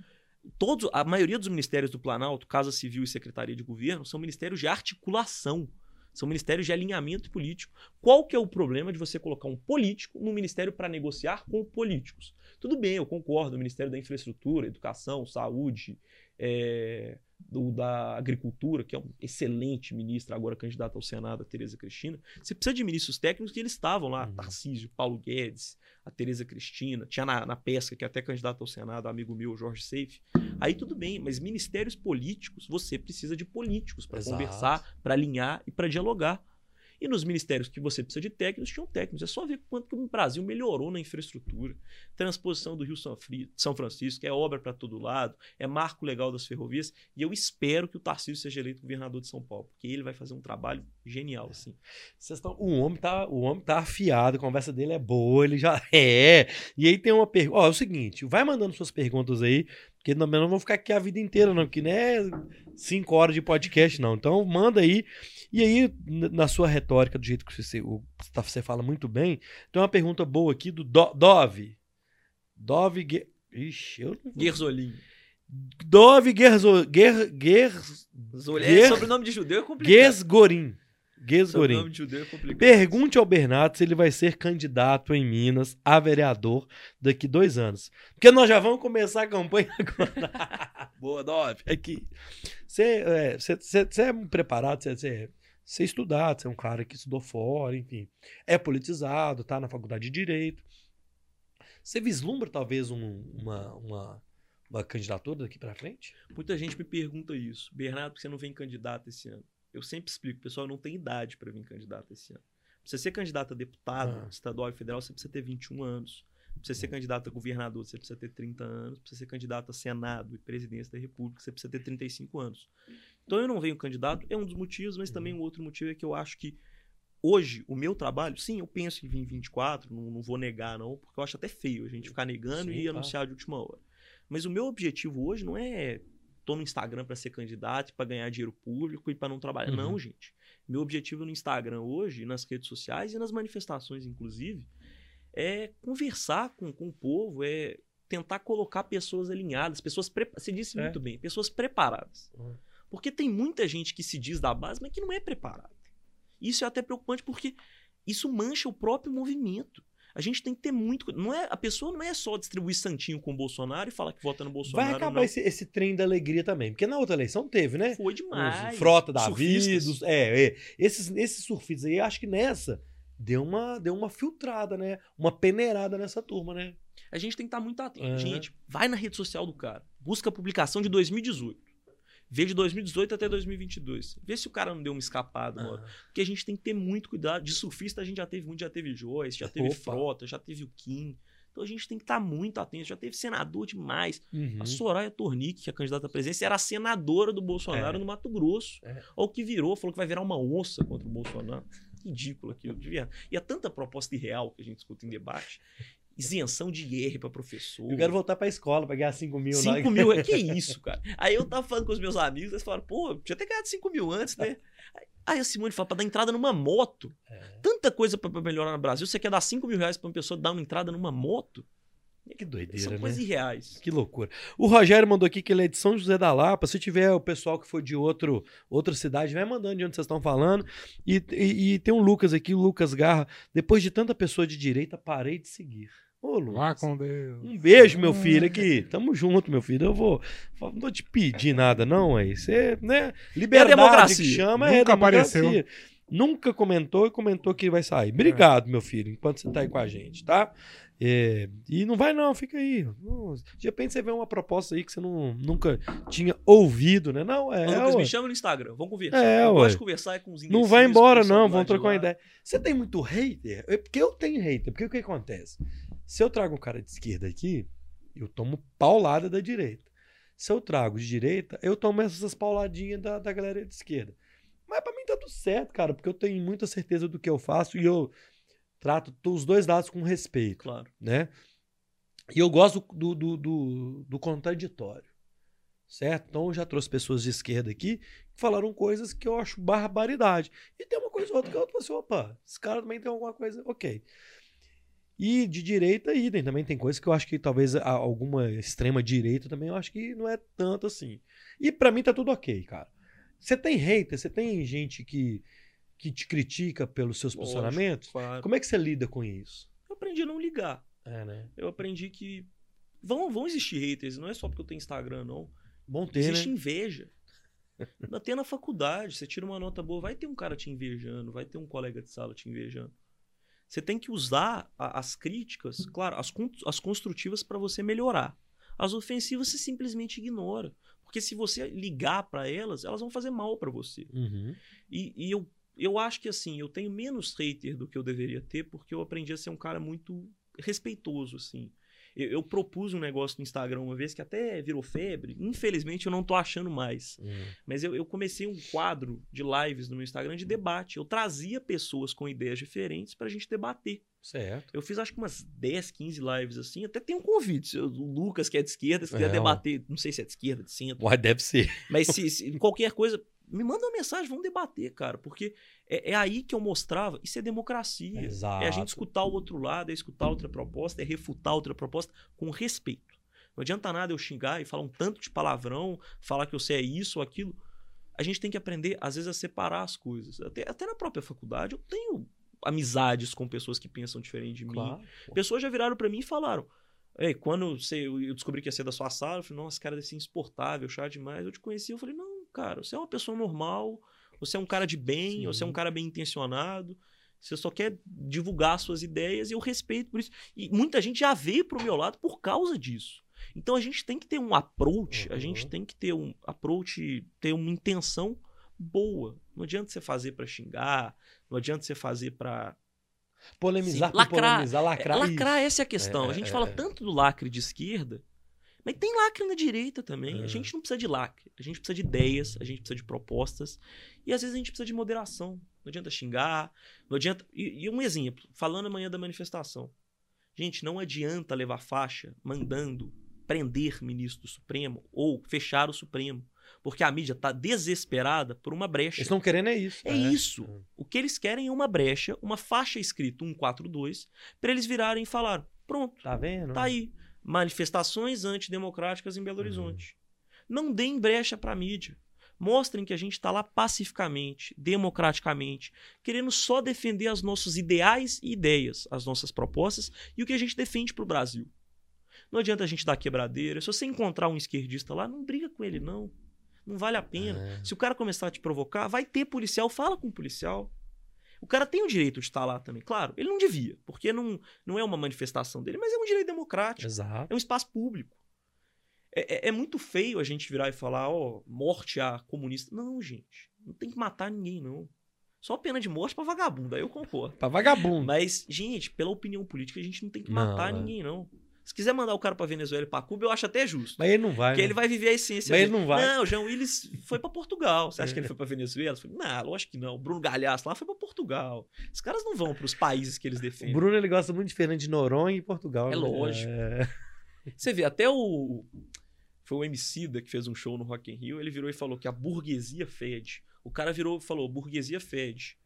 S3: Todos, a maioria dos ministérios do Planalto, Casa Civil e Secretaria de Governo, são ministérios de articulação. São ministérios de alinhamento político. Qual que é o problema de você colocar um político no ministério para negociar com políticos? Tudo bem, eu concordo, o Ministério da Infraestrutura, Educação, Saúde, é, do, da Agricultura, que é um excelente ministro, agora candidato ao Senado, a Tereza Cristina. Você precisa de ministros técnicos que eles estavam lá, uhum. Tarcísio, Paulo Guedes, a Tereza Cristina, tinha na, na, pesca, que é até candidato ao Senado, amigo meu, Jorge Seife. Aí tudo bem, mas ministérios políticos, você precisa de políticos para conversar, para alinhar e para dialogar. E nos ministérios que você precisa de técnicos, tinham técnicos. É só ver quanto que o Brasil melhorou na infraestrutura. Transposição do Rio São Francisco, é obra para todo lado, é marco legal das ferrovias. E eu espero que o Tarcísio seja eleito governador de São Paulo, porque ele vai fazer um trabalho genial, assim.
S1: Vocês o homem tá, o homem tá afiado, a conversa dele é boa, ele já é. E aí tem uma pergunta, ó, é o seguinte, vai mandando suas perguntas aí, porque não, não vou ficar aqui a vida inteira não, que não é cinco horas de podcast não. Então manda aí e aí, na sua retórica, do jeito que você, tá, você fala muito bem, tem uma pergunta boa aqui do Do, Dove. Dove. Ge, ixi, eu não
S3: Gerzolim.
S1: Dove Gerzo, Ger, Ger,
S3: Ger, sobrenome de judeu é complicado.
S1: Gesgorim. Gesgorim. É Pergunte ao Bernardo se ele vai ser candidato em Minas a vereador daqui dois anos. Porque nós já vamos começar a campanha agora. Boa, Dove. Aqui. Você é, é preparado? Você você estudar, você é um cara que estudou fora, enfim. É politizado, tá na faculdade de Direito. Você vislumbra talvez um, uma, uma, uma candidatura daqui para frente?
S3: Muita gente me pergunta isso. Bernardo, por que você não vem candidato esse ano? Eu sempre explico, pessoal, não tem idade para vir candidato esse ano. Pra você ser candidato a deputado ah. estadual e federal, você precisa ter 21 anos. Pra você ser candidato a governador, você precisa ter 30 anos. Pra você ser candidato a Senado e presidência da República, você precisa ter 35 anos. Então eu não venho candidato, é um dos motivos, mas também um outro motivo é que eu acho que hoje o meu trabalho, sim, eu penso em vir em 24, não, não vou negar não, porque eu acho até feio a gente ficar negando sim, e anunciar de última hora. Mas o meu objetivo hoje não é tô no Instagram para ser candidato, para ganhar dinheiro público e para não trabalhar. Uhum. Não, gente. Meu objetivo no Instagram hoje, nas redes sociais e nas manifestações, inclusive, é conversar com, com o povo, é tentar colocar pessoas alinhadas, pessoas. Você disse é. muito bem, pessoas preparadas. Uhum. Porque tem muita gente que se diz da base, mas que não é preparada. Isso é até preocupante porque isso mancha o próprio movimento. A gente tem que ter muito. Não é, a pessoa não é só distribuir santinho com o Bolsonaro e falar que vota no Bolsonaro.
S1: Vai acabar esse, esse, trem da alegria também. Porque na outra eleição teve, né?
S3: Foi demais.
S1: Os frota da vida. É, é. Esses, esses surfistas aí, acho que nessa deu uma, deu uma filtrada, né? Uma peneirada nessa turma, né?
S3: A gente tem que estar muito atento. Uhum. Gente, vai na rede social do cara. Busca a publicação de 2018. Vê de 2018 até 2022. Vê se o cara não deu uma escapada. Uhum. Porque a gente tem que ter muito cuidado. De surfista a gente já teve muito, já teve Joyce, já teve Opa. Frota, já teve o Kim. Então a gente tem que estar muito atento. Já teve senador demais. Uhum. A Soraya Tornick, que é candidata à presidência, era a senadora do Bolsonaro é. no Mato Grosso. É. Olha o que virou, falou que vai virar uma onça contra o Bolsonaro. Ridículo aquilo. E é tanta proposta irreal que a gente escuta em debate isenção de IR para professor.
S1: Eu quero voltar para a escola para ganhar 5 mil.
S3: 5 mil, é que isso, cara. Aí eu tava falando com os meus amigos, eles falaram, pô, tinha até ganhado 5 mil antes, né? Aí a Simone fala, para dar entrada numa moto. É. Tanta coisa para melhorar no Brasil, você quer dar 5 mil reais para uma pessoa dar uma entrada numa moto?
S1: Que doideira, São
S3: né? coisas irreais.
S1: Que loucura. O Rogério mandou aqui que ele é de São José da Lapa. Se tiver o pessoal que for de outro, outra cidade, vai mandando de onde vocês estão falando. E, e, e tem um Lucas aqui, o Lucas Garra. Depois de tanta pessoa de direita, parei de seguir.
S2: Ô, Lucas. Vá com Deus.
S1: Um beijo, meu filho, aqui. Tamo junto, meu filho. Eu vou. Não vou te pedir nada, não, aí. Você, né? Liberdade é democracia. que chama
S2: Nunca
S1: é
S2: democracia. Apareceu.
S1: Nunca comentou e comentou que vai sair. Obrigado, é. meu filho, enquanto você tá aí com a gente, tá? É, e não vai não, fica aí. De repente você vê uma proposta aí que você não, nunca tinha ouvido, né? Não, é.
S3: Lucas, me chama no Instagram, vamos conversar. É, eu gosto de conversar com os
S1: Não vai embora, não, vamos trocar uma ideia. Você tem muito hater? É porque eu tenho hater, porque o que acontece? Se eu trago um cara de esquerda aqui, eu tomo paulada da direita. Se eu trago de direita, eu tomo essas pauladinhas da, da galera de esquerda. Mas pra mim tá tudo certo, cara, porque eu tenho muita certeza do que eu faço e eu trato os dois lados com respeito.
S3: Claro.
S1: Né? E eu gosto do, do, do, do contraditório. Certo? Então eu já trouxe pessoas de esquerda aqui que falaram coisas que eu acho barbaridade. E tem uma coisa ou outra que eu falo assim, opa, esse cara também tem alguma coisa, ok. E de direita, idem. Também tem coisas que eu acho que talvez alguma extrema direita também eu acho que não é tanto assim. E para mim tá tudo ok, cara. Você tem hater, você tem gente que, que te critica pelos seus Lógico, posicionamentos. Claro. Como é que você lida com isso?
S3: Eu aprendi a não ligar.
S1: É, né?
S3: Eu aprendi que vão, vão existir haters, não é só porque eu tenho Instagram, não.
S1: Bom ter,
S3: Existe
S1: né?
S3: inveja. Até na faculdade, você tira uma nota boa, vai ter um cara te invejando, vai ter um colega de sala te invejando. Você tem que usar a, as críticas, claro, as, as construtivas para você melhorar. As ofensivas você simplesmente ignora. Porque se você ligar para elas, elas vão fazer mal para você.
S1: Uhum.
S3: E, e, eu, eu acho que assim, eu tenho menos hater do que eu deveria ter, porque eu aprendi a ser um cara muito respeitoso, assim. Eu, eu, propus um negócio no Instagram uma vez que até virou febre. Infelizmente eu não tô achando mais.
S1: Uhum.
S3: Mas eu, eu, comecei um quadro de lives no meu Instagram de debate. Eu trazia pessoas com ideias diferentes pra gente debater.
S1: Certo.
S3: Eu fiz acho que umas 10, 15 lives assim. Até tem um convite. O Lucas, que é de esquerda, se quiser é, debater, não sei se é de esquerda, de centro.
S1: Ué, deve ser.
S3: Mas se, se qualquer coisa, me manda uma mensagem, vamos debater, cara. Porque é, é, aí que eu mostrava, isso é democracia.
S1: Exato.
S3: É a gente escutar o outro lado, é escutar outra proposta, é refutar outra proposta com respeito. Não adianta nada eu xingar e falar um tanto de palavrão, falar que você é isso ou aquilo. A gente tem que aprender, às vezes, a separar as coisas. Até, até na própria faculdade, eu tenho amizades com pessoas que pensam diferente de
S1: claro.
S3: mim. Pessoas já viraram para mim e falaram: Ei, quando você, eu descobri que ia ser da sua sala, eu falei, nossa, esse cara deve ser insuportável, chato demais. Eu te conheci, eu falei, não, cara, você é uma pessoa normal, você é um cara de bem, Sim. você é um cara bem intencionado, você só quer divulgar suas ideias e eu respeito por isso. E muita gente já veio pro meu lado por causa disso. Então a gente tem que ter um approach, uhum. a gente uhum. tem que ter um approach, ter uma intenção boa. Não adianta você fazer para xingar, não adianta você fazer para
S1: Polemizar Sim, lacrar, polemizar, lacrar.
S3: lacrar, essa é a questão. É, a gente é, fala é. tanto do lacre de esquerda, mas tem lacre na direita também. A é. gente não precisa de lacre. A gente precisa de ideias, a gente precisa de propostas. E às vezes a gente precisa de moderação. Não adianta xingar, não adianta. E, e um exemplo, falando amanhã da manifestação. Gente, não adianta levar faixa mandando prender ministro do Supremo ou fechar o Supremo. Porque a mídia está desesperada por uma brecha.
S1: Eles estão querendo é isso.
S3: É, é, isso. É. O que eles querem é uma brecha, uma faixa escrita 142, para eles virarem e falar: pronto.
S1: Tá vendo?
S3: Tá aí. Manifestações antidemocráticas em Belo uhum. Horizonte. Uhum. Não deem brecha para a mídia. Mostrem que a gente está lá pacificamente, democraticamente, querendo só defender os nossos ideais e ideias, as nossas propostas e o que a gente defende para o Brasil. Não adianta a gente dar quebradeira. Se você encontrar um esquerdista lá, não briga com ele, não. Não vale a pena. É. Se o cara começar a te provocar, vai ter policial, fala com o policial. O cara tem o direito de estar lá também. Claro, ele não devia, porque não, não é uma manifestação dele, mas é um direito democrático.
S1: Exato.
S3: É um espaço público. É, é, é muito feio a gente virar e falar, ó, oh, morte a comunista. Não, gente. Não tem que matar ninguém, não. Só pena de morte pra vagabundo, aí eu concordo.
S1: Pra vagabundo.
S3: Mas, gente, pela opinião política, a gente não tem que matar não, é. ninguém, não. Se quiser mandar o cara pra Venezuela e pra Cuba, eu acho até justo.
S1: Mas ele não vai.
S3: Porque né? ele vai viver a essência.
S1: Mas dele. ele não vai.
S3: Não, o João Willis foi pra Portugal. Você acha é. que ele foi pra Venezuela? Falei, não, lógico que não. O Bruno Galhaço lá foi pra Portugal. Os caras não vão pros países que eles defendem.
S1: O Bruno ele gosta muito de Fernando de Noronha e Portugal.
S3: É né? lógico. É... Você vê, até o. Foi o Emicida que fez um show no Rock in Rio. Ele virou e falou que a burguesia fede. O cara virou e falou: burguesia fede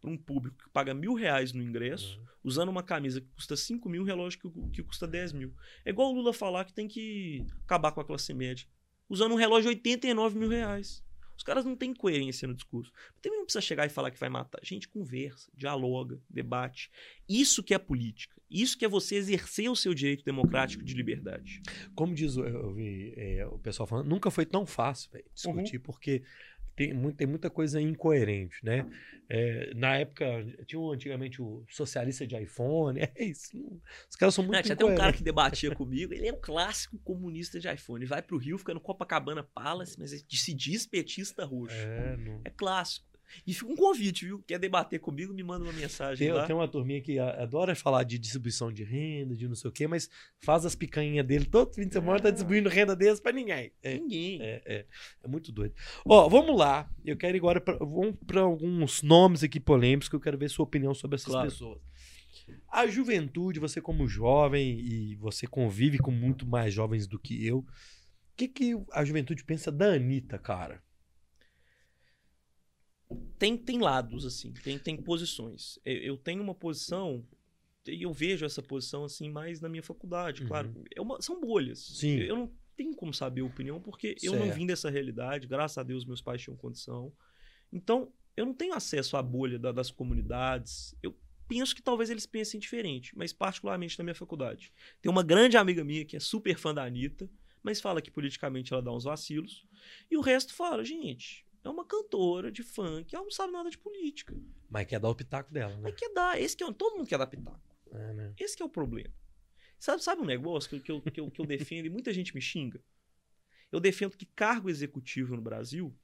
S3: para um público que paga mil reais no ingresso, uhum. usando uma camisa que custa 5 mil, um relógio que, que custa 10 mil. É igual o Lula falar que tem que acabar com a classe média, usando um relógio de 89 mil reais. Os caras não têm coerência no discurso. Também não precisa chegar e falar que vai matar. Gente, conversa, dialoga, debate. Isso que é política. Isso que é você exercer o seu direito democrático de liberdade.
S1: Como diz eu vi é, o pessoal falando, nunca foi tão fácil véio, discutir, uhum. porque tem, muito, tem muita coisa incoerente, né? É, na época, tinha antigamente o socialista de iPhone, é isso. Os caras são muito Não,
S3: Tinha
S1: até um
S3: cara que debatia comigo, ele é um clássico comunista de iPhone. Ele vai pro Rio, fica no Copacabana Palace, mas se diz petista roxo.
S1: É, não...
S3: é clássico. E fica um convite, viu? Quer debater comigo, me manda uma mensagem
S1: Tem,
S3: lá.
S1: tem uma turminha que adora falar de distribuição de renda, de não sei o quê, mas faz as picanhas dele todo fim de semana, tá distribuindo renda deles pra ninguém. É,
S3: Ninguém.
S1: é, é, é muito doido. Ó, vamos lá. Eu quero agora pra, vamos para alguns nomes aqui polêmicos que eu quero ver sua opinião sobre essas
S3: Claro.
S1: pessoas. A juventude, você como jovem e você convive com muito mais jovens do que eu, o que, que a juventude pensa da Anitta, cara?
S3: Tem, tem lados, assim, tem, tem posições. Eu, tenho uma posição, e eu vejo essa posição, assim, mais na minha faculdade,
S1: Uhum.
S3: claro. É uma- são bolhas.
S1: Sim.
S3: Eu não tenho como saber a opinião, porque eu não
S1: Certo.
S3: vim dessa realidade, graças a Deus meus pais tinham condição. Então, eu não tenho acesso à bolha da- das comunidades. Eu penso que talvez eles pensem diferente, mas particularmente na minha faculdade. Tem uma grande amiga minha que é super fã da Anitta, mas fala que politicamente ela dá uns vacilos. E o resto fala, gente, é uma cantora de funk, ela não sabe nada de política.
S1: Mas quer dar o pitaco dela, né?
S3: Mas quer dar, esse que é, todo mundo quer dar pitaco.
S1: É, né?
S3: Esse que é o problema. Sabe, sabe um negócio que, que, eu, que, eu, que eu defendo e muita gente me xinga? Eu defendo que cargo executivo no Brasil,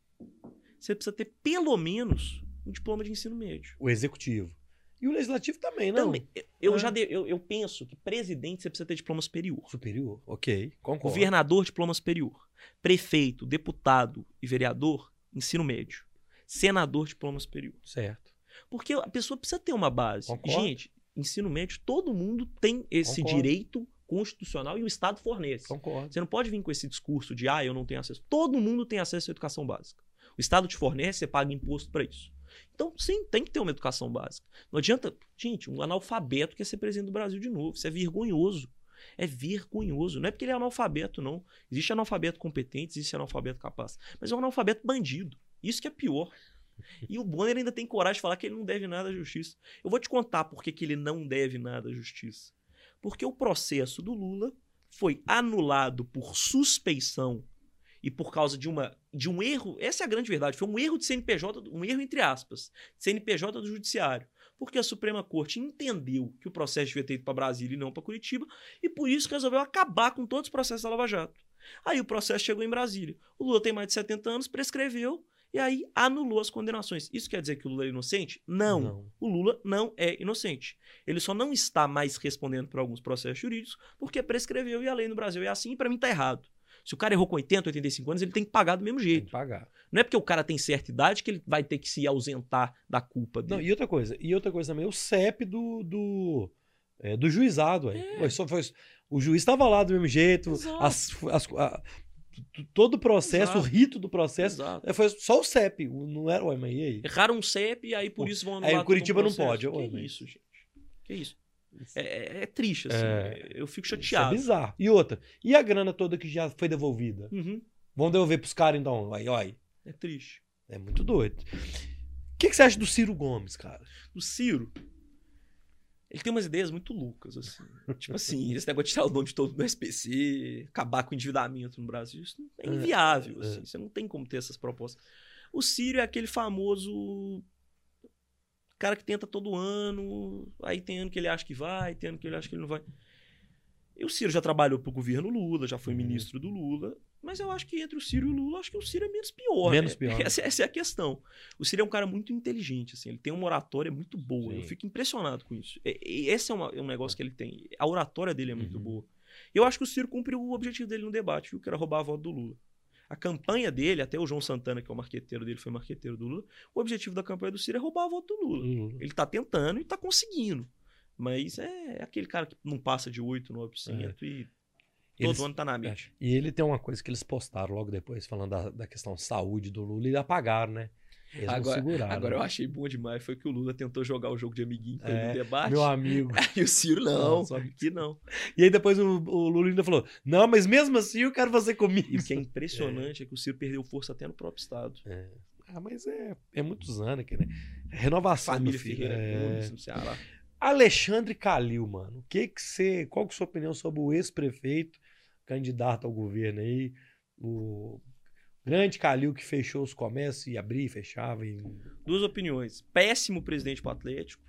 S3: você precisa ter pelo menos um diploma de ensino médio.
S1: O executivo. E o legislativo também, não?
S3: Também, eu-
S1: Ah.
S3: já de- eu, eu penso que presidente você precisa ter diploma superior.
S1: Superior, ok. Concordo.
S3: Governador, diploma superior. Prefeito, deputado e vereador, ensino médio. Senador, diploma superior.
S1: Certo.
S3: Porque a pessoa precisa ter uma base.
S1: Concordo.
S3: Gente, ensino médio, todo mundo tem esse
S1: Concordo.
S3: direito constitucional e o Estado fornece.
S1: Concordo.
S3: Você não pode vir com esse discurso de, ah, eu não tenho acesso. Todo mundo tem acesso à educação básica. O Estado te fornece, você paga imposto para isso. Então, sim, tem que ter uma educação básica. Não adianta, gente, um analfabeto quer ser presidente do Brasil de novo. Isso é vergonhoso. É vergonhoso. Não é porque ele é analfabeto, não. Existe analfabeto competente, existe analfabeto capaz. Mas é um analfabeto bandido. Isso que é pior. E o Bonner ainda tem coragem de falar que ele não deve nada à justiça. Eu vou te contar por que, ele não deve nada à justiça. Porque o processo do Lula foi anulado por suspeição e por causa de, uma, de um erro. Essa é a grande verdade. Foi um erro de CNPJ, um erro entre aspas, CNPJ do Judiciário. Porque a Suprema Corte entendeu que o processo devia ter ido para Brasília e não para Curitiba, e por isso resolveu acabar com todos os processos da Lava Jato. Aí o processo chegou em Brasília. O Lula tem mais de 70 anos, prescreveu e aí anulou as condenações. Isso quer dizer que o Lula é inocente? Não.
S1: Não.
S3: O Lula não é inocente. Ele só não está mais respondendo por alguns processos jurídicos porque prescreveu e a lei no Brasil é assim e para mim tá errado. Se o cara errou com 80, 85 anos, ele tem que pagar do mesmo
S1: Tem
S3: jeito.
S1: que pagar.
S3: Não é porque o cara tem certa idade que ele vai ter que se ausentar da culpa
S1: Não,
S3: dele.
S1: e outra coisa, e outra coisa também, o CEP do, do, é, do juizado.
S3: É.
S1: Só foi- o juiz estava lá do mesmo jeito, as, as- a- todo o processo,
S3: Exato.
S1: o rito do processo,
S3: Exato.
S1: é, foi só o CEP, não era o e aí?
S3: Erraram um CEP e aí por isso vão
S1: aí
S3: anular
S1: o Curitiba
S3: um
S1: não pode,
S3: Que
S1: mas-
S3: isso, gente? Que isso? É, é- é triste, assim.
S1: É.
S3: Eu fico
S1: Isso é
S3: chateado.
S1: bizarro. E outra, e a grana toda que já foi devolvida?
S3: Uhum.
S1: Vão devolver pros caras então? Aí, olha,
S3: É triste.
S1: é muito doido. O que, que você acha do Ciro Gomes, cara?
S3: O Ciro, ele tem umas ideias muito loucas, assim. tipo assim, esse negócio de tirar o nome de todo do SPC, acabar com o endividamento no Brasil, isso é
S1: É,
S3: inviável,
S1: é.
S3: assim. Você não tem como ter essas propostas. O Ciro é aquele famoso cara que tenta todo ano, aí tem ano que ele acha que vai, tem ano que ele acha que ele não vai. E o Ciro já trabalhou pro governo Lula, já foi
S1: Uhum.
S3: ministro do Lula, mas eu acho que entre o Ciro e o Lula, acho que o Ciro é menos pior.
S1: Menos
S3: né?
S1: pior.
S3: Essa, essa é a questão. O Ciro é um cara muito inteligente, assim, ele tem uma oratória muito boa.
S1: Sim.
S3: Eu fico impressionado com isso. E, e esse é, uma- é um negócio que ele tem. A oratória dele é muito
S1: Uhum.
S3: boa. Eu acho que o Ciro cumpriu o objetivo dele no debate, viu? Que era roubar a voto do Lula. A campanha dele, até o João Santana, que é o marqueteiro dele, foi marqueteiro do Lula. O objetivo da campanha do Ciro é roubar a voto do Lula.
S1: Lula.
S3: Ele tá tentando e tá conseguindo. Mas é, é aquele cara que não passa de 8, 9% e todo
S1: Eles-
S3: ano tá na
S1: É.
S3: mídia.
S1: E ele tem uma coisa que eles postaram logo depois, falando da, da questão saúde do Lula, e apagaram, né? Eles
S3: Agora-
S1: seguraram.
S3: Agora eu achei bom demais foi que o Lula tentou jogar o jogo de amiguinho
S1: É,
S3: no debate.
S1: Meu amigo.
S3: E o Ciro, não,
S1: Não, sabe?
S3: aqui não.
S1: E aí depois o, o Lula ainda falou: Não, mas mesmo assim eu quero fazer comigo.
S3: E o que é impressionante é. que o Ciro perdeu força até no próprio Estado.
S1: Ah, mas é, é muitos anos aqui, né? Renovação.
S3: Família
S1: filho.
S3: Ferreira
S1: É.
S3: No Ceará.
S1: Alexandre Calil, mano. O que que você. Qual que é a sua opinião sobre o ex-prefeito, candidato ao governo aí? O grande Calil que fechou os comércios e abria e fechava. E...
S3: Duas opiniões. Péssimo presidente pro Atlético.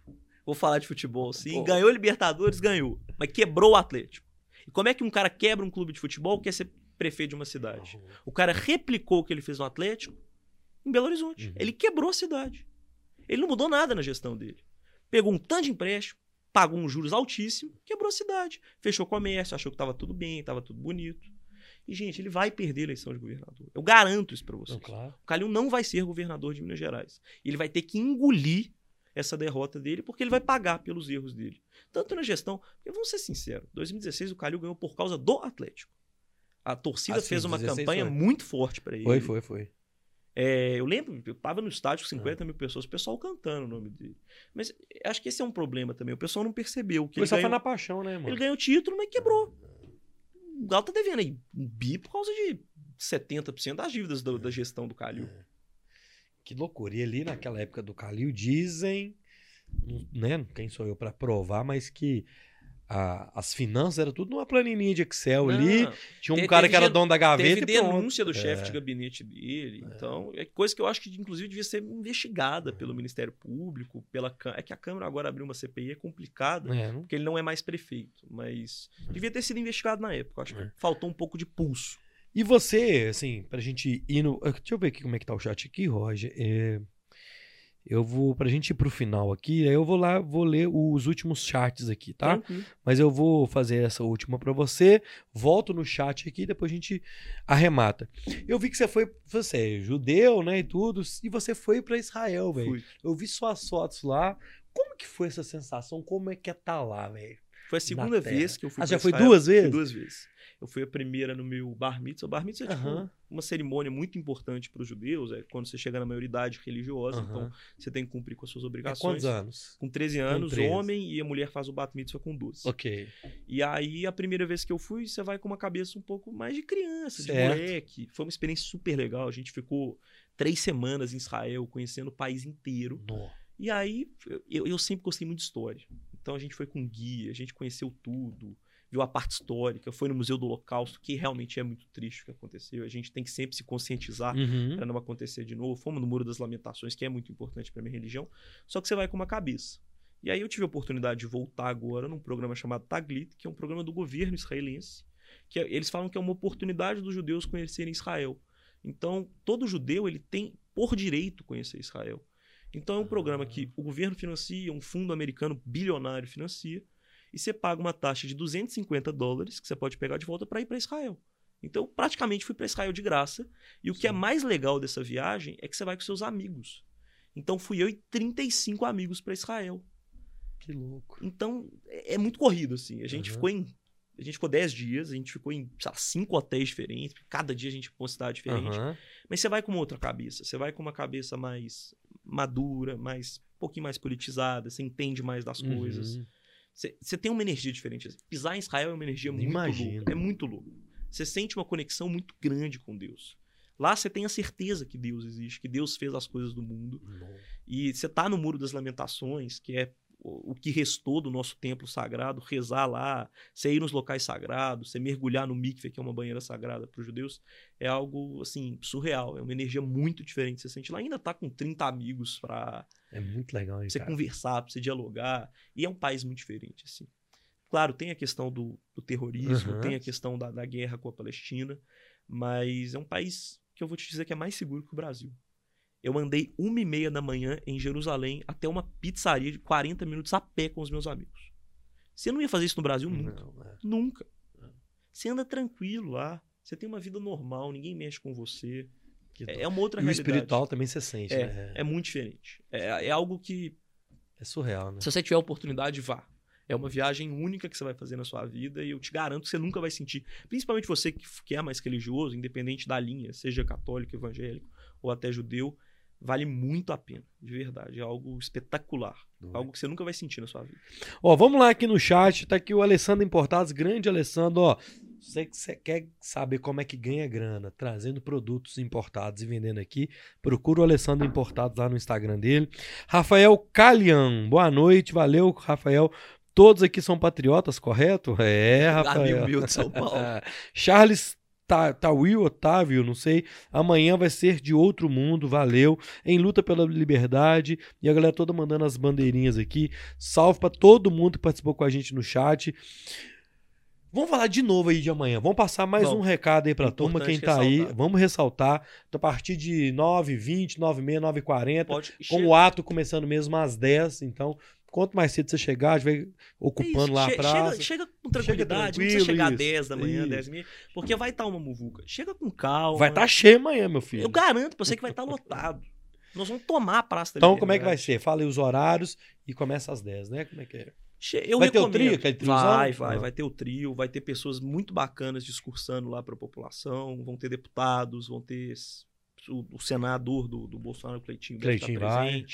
S3: Vou falar de futebol sim.
S1: Pô.
S3: Ganhou Libertadores, ganhou. Mas quebrou o Atlético. E como é que um cara quebra um clube de futebol quer ser prefeito de uma cidade? O cara replicou o que ele fez no Atlético em Belo Horizonte. Uhum. Ele quebrou a cidade. Ele não mudou nada na gestão dele. Pegou um tanto de empréstimo, pagou um juros altíssimo, quebrou a cidade. Fechou comércio, achou que estava tudo bem, estava tudo bonito. E, gente, ele vai perder a eleição de governador. Eu garanto isso para vocês. Não,
S1: claro.
S3: O Calil não vai ser governador de Minas Gerais. Ele vai ter que engolir essa derrota dele, porque ele vai pagar pelos erros dele. Tanto na gestão, porque vamos ser sinceros, 2016 o Calil ganhou por causa do Atlético. A torcida assim, fez uma campanha foi. muito forte para ele.
S1: Foi, foi, foi.
S3: É, eu lembro, eu tava no estádio com 50 é. mil pessoas, o pessoal cantando o nome dele. Mas acho que esse é um problema também. O pessoal não percebeu. Que
S1: o pessoal ganhou, foi na paixão, né, mano?
S3: Ele ganhou o título, mas quebrou. O Galo tá devendo aí um bi por causa de 70% das dívidas do, da gestão do Calil. É.
S1: Que loucura. E ali naquela época do Calil dizem, né, quem sou eu para provar, mas que a, as finanças era tudo numa planilha de Excel não, ali. Tinha um te, cara que era dono da gaveta
S3: teve e denúncia do chefe é. de gabinete dele. É. Então, é coisa que eu acho que, inclusive, devia ser investigada pelo Ministério Público, pela É que a Câmara agora abriu uma CPI, é complicado, é, porque ele não é mais prefeito. Mas devia ter sido investigado na época. Acho que é. faltou um pouco de pulso.
S1: E você, assim, pra gente ir no. Deixa eu ver aqui como é que tá o chat aqui, Roger. É... Eu vou, pra gente ir pro final aqui, aí eu vou lá, vou ler os últimos chats aqui, tá? Uhum. Mas eu vou fazer essa última para você, volto no chat aqui, depois a gente arremata. Eu vi que você foi, você é judeu, né, e tudo, e você foi para Israel, velho. Eu vi suas fotos lá. Como que foi essa sensação? Como é que é tá lá, velho?
S3: Foi a segunda vez que eu fui
S1: Ah, já foi duas vezes?
S3: duas vezes. Eu fui a primeira no meu bar mitzvah. Bar mitzvah é tipo uhum. uma cerimônia muito importante para os judeus, é quando você chega na maioridade religiosa, uhum. então você tem que cumprir com as suas obrigações. É
S1: quantos anos?
S3: Com 13 anos, com 13. homem, e a mulher faz o bat mitzvah com 12.
S1: Ok.
S3: E aí, a primeira vez que eu fui, você vai com uma cabeça um pouco mais de criança, certo. de moleque. Foi uma experiência super legal. A gente ficou três semanas em Israel, conhecendo o país inteiro. E aí, eu, eu sempre gostei muito de história. Então a gente foi com guia, a gente conheceu tudo viu a parte histórica, foi no Museu do Holocausto, que realmente é muito triste o que aconteceu. A gente tem que sempre se conscientizar uhum. para não acontecer de novo. Fomos no Muro das Lamentações, que é muito importante para minha religião. Só que você vai com uma cabeça. E aí eu tive a oportunidade de voltar agora num programa chamado Taglit, que é um programa do governo israelense, que é, eles falam que é uma oportunidade dos judeus conhecerem Israel. Então, todo judeu ele tem por direito conhecer Israel. Então é um programa que o governo financia, um fundo americano bilionário financia, e você paga uma taxa de 250 dólares que você pode pegar de volta para ir para Israel. Então, praticamente fui para Israel de graça. E o Sim. que é mais legal dessa viagem é que você vai com seus amigos. Então, fui eu e 35 amigos para Israel.
S1: Que louco.
S3: Então, é, é muito corrido, assim. A gente uhum. ficou em. A gente ficou 10 dias, a gente ficou em lá, cinco hotéis diferentes, cada dia a gente ficou uma cidade diferente. Uhum. Mas você vai com outra cabeça, você vai com uma cabeça mais madura, mais um pouquinho mais politizada, você entende mais das uhum. coisas. Você tem uma energia diferente. Pisar em Israel é uma energia muito Imagino. louca. É muito louco. Você sente uma conexão muito grande com Deus. Lá você tem a certeza que Deus existe, que Deus fez as coisas do mundo. E você tá no Muro das Lamentações, que é o que restou do nosso templo sagrado, rezar lá, você ir nos locais sagrados, você mergulhar no mikveh, que é uma banheira sagrada para os judeus, é algo assim surreal, é uma energia muito diferente. Você sente lá, ainda tá com 30 amigos para
S1: É muito legal, hein,
S3: Você cara. conversar, para você dialogar, e é um país muito diferente assim. Claro, tem a questão do, do terrorismo, uhum. tem a questão da, da guerra com a Palestina, mas é um país que eu vou te dizer que é mais seguro que o Brasil eu andei uma e meia da manhã em Jerusalém até uma pizzaria de 40 minutos a pé com os meus amigos. Você não ia fazer isso no Brasil nunca. Não, é. Nunca. É. Você anda tranquilo lá. Você tem uma vida normal, ninguém mexe com você. É, é uma outra e realidade.
S1: O espiritual também você sente,
S3: é,
S1: né?
S3: É muito diferente. É, é algo que.
S1: É surreal, né?
S3: Se você tiver a oportunidade, vá. É uma viagem única que você vai fazer na sua vida e eu te garanto que você nunca vai sentir. Principalmente você que é mais religioso, independente da linha, seja católico, evangélico ou até judeu, vale muito a pena, de verdade. É algo espetacular. Algo que você nunca vai sentir na sua vida.
S1: Ó, vamos lá aqui no chat, tá aqui o Alessandro Importados, grande Alessandro, ó. Você, você quer saber como é que ganha grana trazendo produtos importados e vendendo aqui, procura o Alessandro Importados lá no Instagram dele. Rafael Calian, boa noite, valeu, Rafael. Todos aqui são patriotas, correto? É, Rafael.
S3: Amigo meu de São Paulo.
S1: Charles Tá, tá Will Otávio, não sei. Amanhã vai ser de outro mundo, valeu. Em luta pela liberdade. E a galera toda mandando as bandeirinhas aqui. Salve para todo mundo que participou com a gente no chat. Vamos falar de novo aí de amanhã. Vamos passar mais
S3: Vamos.
S1: um recado aí pra turma, quem tá aí.
S3: ressaltar.
S1: Vamos ressaltar. A partir de 9h20, 9h30, 9h40.
S3: Pode,
S1: Com
S3: chega-
S1: o ato começando mesmo às 10. Então, quanto mais cedo você chegar, a gente vai ocupando
S3: É isso,
S1: lá a
S3: che-
S1: praça.
S3: Chega, chega com tranquilidade, não
S1: tranquilo,
S3: precisa chegar
S1: isso,
S3: 10 da manhã,
S1: isso.
S3: 10 e meia, porque vai estar uma muvuca. Chega com calma.
S1: Vai estar tá cheio amanhã, meu filho.
S3: Eu garanto pra você que vai estar lotado. Nós vamos tomar a Praça da
S1: Então, como é que vai ser? Fala aí os horários e começa às 10, né? Como é que é?
S3: Eu
S1: Vai ter o
S3: recomendo.
S1: trio, aquele triozão?
S3: Vai, vai,
S1: Ah.
S3: vai ter o trio, vai ter pessoas muito bacanas discursando lá para a população, vão ter deputados, vão ter o, o senador do, do Bolsonaro, o Cleitinho,
S1: Cleitinho
S3: estar
S1: vai.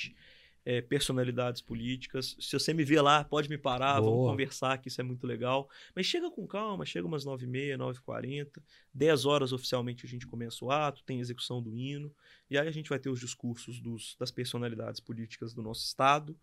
S3: É, personalidades políticas. Se você me ver lá, pode me parar, vamos
S1: Boa.
S3: conversar, que isso é muito legal. Mas chega com calma, chega umas 9h30, 9h40, 10 horas oficialmente a gente começa o ato, tem execução do hino, e aí a gente vai ter os discursos dos, das personalidades políticas do nosso estado.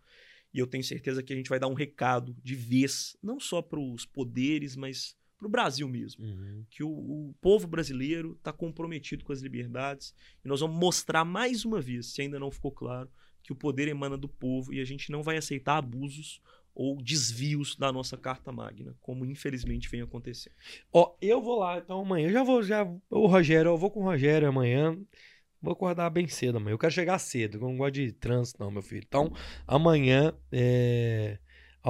S3: E eu tenho certeza que a gente vai dar um recado de vez, não só para os poderes, mas para o Brasil mesmo.
S1: Uhum.
S3: Que o, o povo brasileiro está comprometido com as liberdades e nós vamos mostrar mais uma vez, se ainda não ficou claro, que o poder emana do povo e a gente não vai aceitar abusos ou desvios da nossa Carta Magna, como infelizmente vem acontecendo.
S1: Ó, eu vou lá, então amanhã. Eu já vou, já. O Rogério, eu vou com o Rogério amanhã. Vou acordar bem cedo amanhã. Eu quero chegar cedo, eu não gosto de trânsito, não, meu filho. Então, amanhã. É...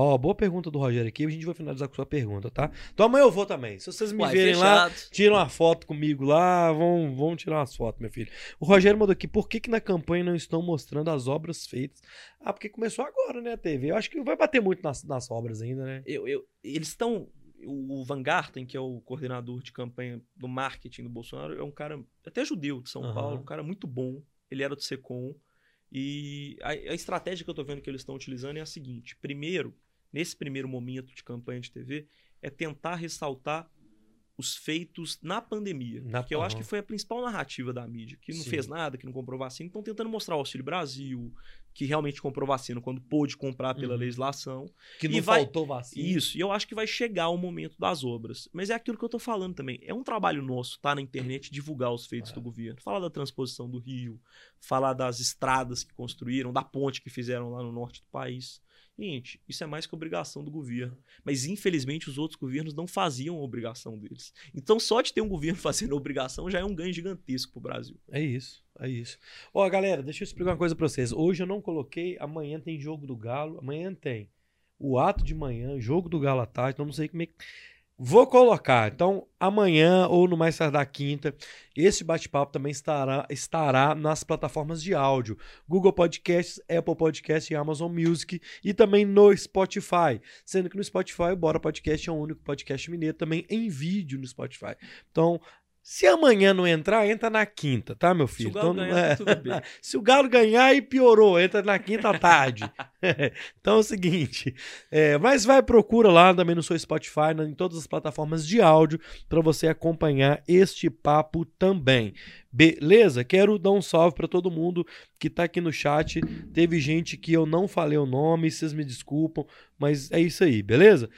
S1: Ó, boa pergunta do Rogério aqui. A gente vai finalizar com sua pergunta, tá? Então amanhã eu vou também. Se vocês me
S3: Uai,
S1: verem lá,
S3: fechado.
S1: tiram uma foto comigo lá, vão, vão tirar umas fotos, meu filho. O Rogério mandou aqui, por que, que na campanha não estão mostrando as obras feitas? Ah, porque começou agora, né, a TV. Eu acho que vai bater muito nas, nas obras ainda, né?
S3: Eu, eu- eles estão. O Van Garten, que é o coordenador de campanha do marketing do Bolsonaro, é um cara até judeu de São
S1: Aham.
S3: Paulo, um cara muito bom. Ele era do SECOM. E a, a estratégia que eu tô vendo que eles estão utilizando é a seguinte: primeiro, nesse primeiro momento de campanha de TV, é tentar ressaltar os feitos na pandemia.
S1: Na-
S3: que eu acho que foi a principal narrativa da mídia, que não
S1: Sim.
S3: fez nada, que não comprou vacina. Estão tentando mostrar o Auxílio Brasil, que realmente comprou vacina quando pôde comprar pela
S1: Uhum.
S3: legislação.
S1: Que não
S3: vai-
S1: faltou vacina.
S3: Isso, e eu acho que vai chegar o momento das obras. Mas é aquilo que eu tô falando também. É um trabalho nosso, tá na internet, divulgar os feitos
S1: É.
S3: do governo. Falar da transposição do Rio, falar das estradas que construíram, da ponte que fizeram lá no norte do país. Gente, isso é mais que obrigação do governo. Mas infelizmente os outros governos não faziam a obrigação deles. Então só de ter um governo fazendo a obrigação já é um ganho gigantesco pro Brasil.
S1: É isso, é isso. Ó, galera, deixa eu explicar uma coisa pra vocês. Hoje eu não coloquei, amanhã tem jogo do Galo, amanhã tem o ato de manhã, jogo do Galo à tarde, então não sei como é que... Vou colocar, então amanhã ou no mais tardar quinta, esse bate-papo também estará, estará nas plataformas de áudio, Google Podcasts, Apple Podcasts e Amazon Music e também no Spotify, sendo que no Spotify o Bora Podcast é o único podcast mineiro também em vídeo no Spotify. Então, se amanhã não entrar, entra na quinta, tá, meu
S3: Se
S1: filho?
S3: o Galo
S1: Então,
S3: ganhar,
S1: é,
S3: tá tudo bem.
S1: se o Galo ganhar, aí piorou, entra na quinta à tarde. então é o seguinte, é, mas vai, procura lá também no seu Spotify, em todas as plataformas de áudio, para você acompanhar este papo também. Beleza? Quero dar um salve para todo mundo que tá aqui no chat. Teve gente que eu não falei o nome, vocês me desculpam, mas é isso aí, beleza?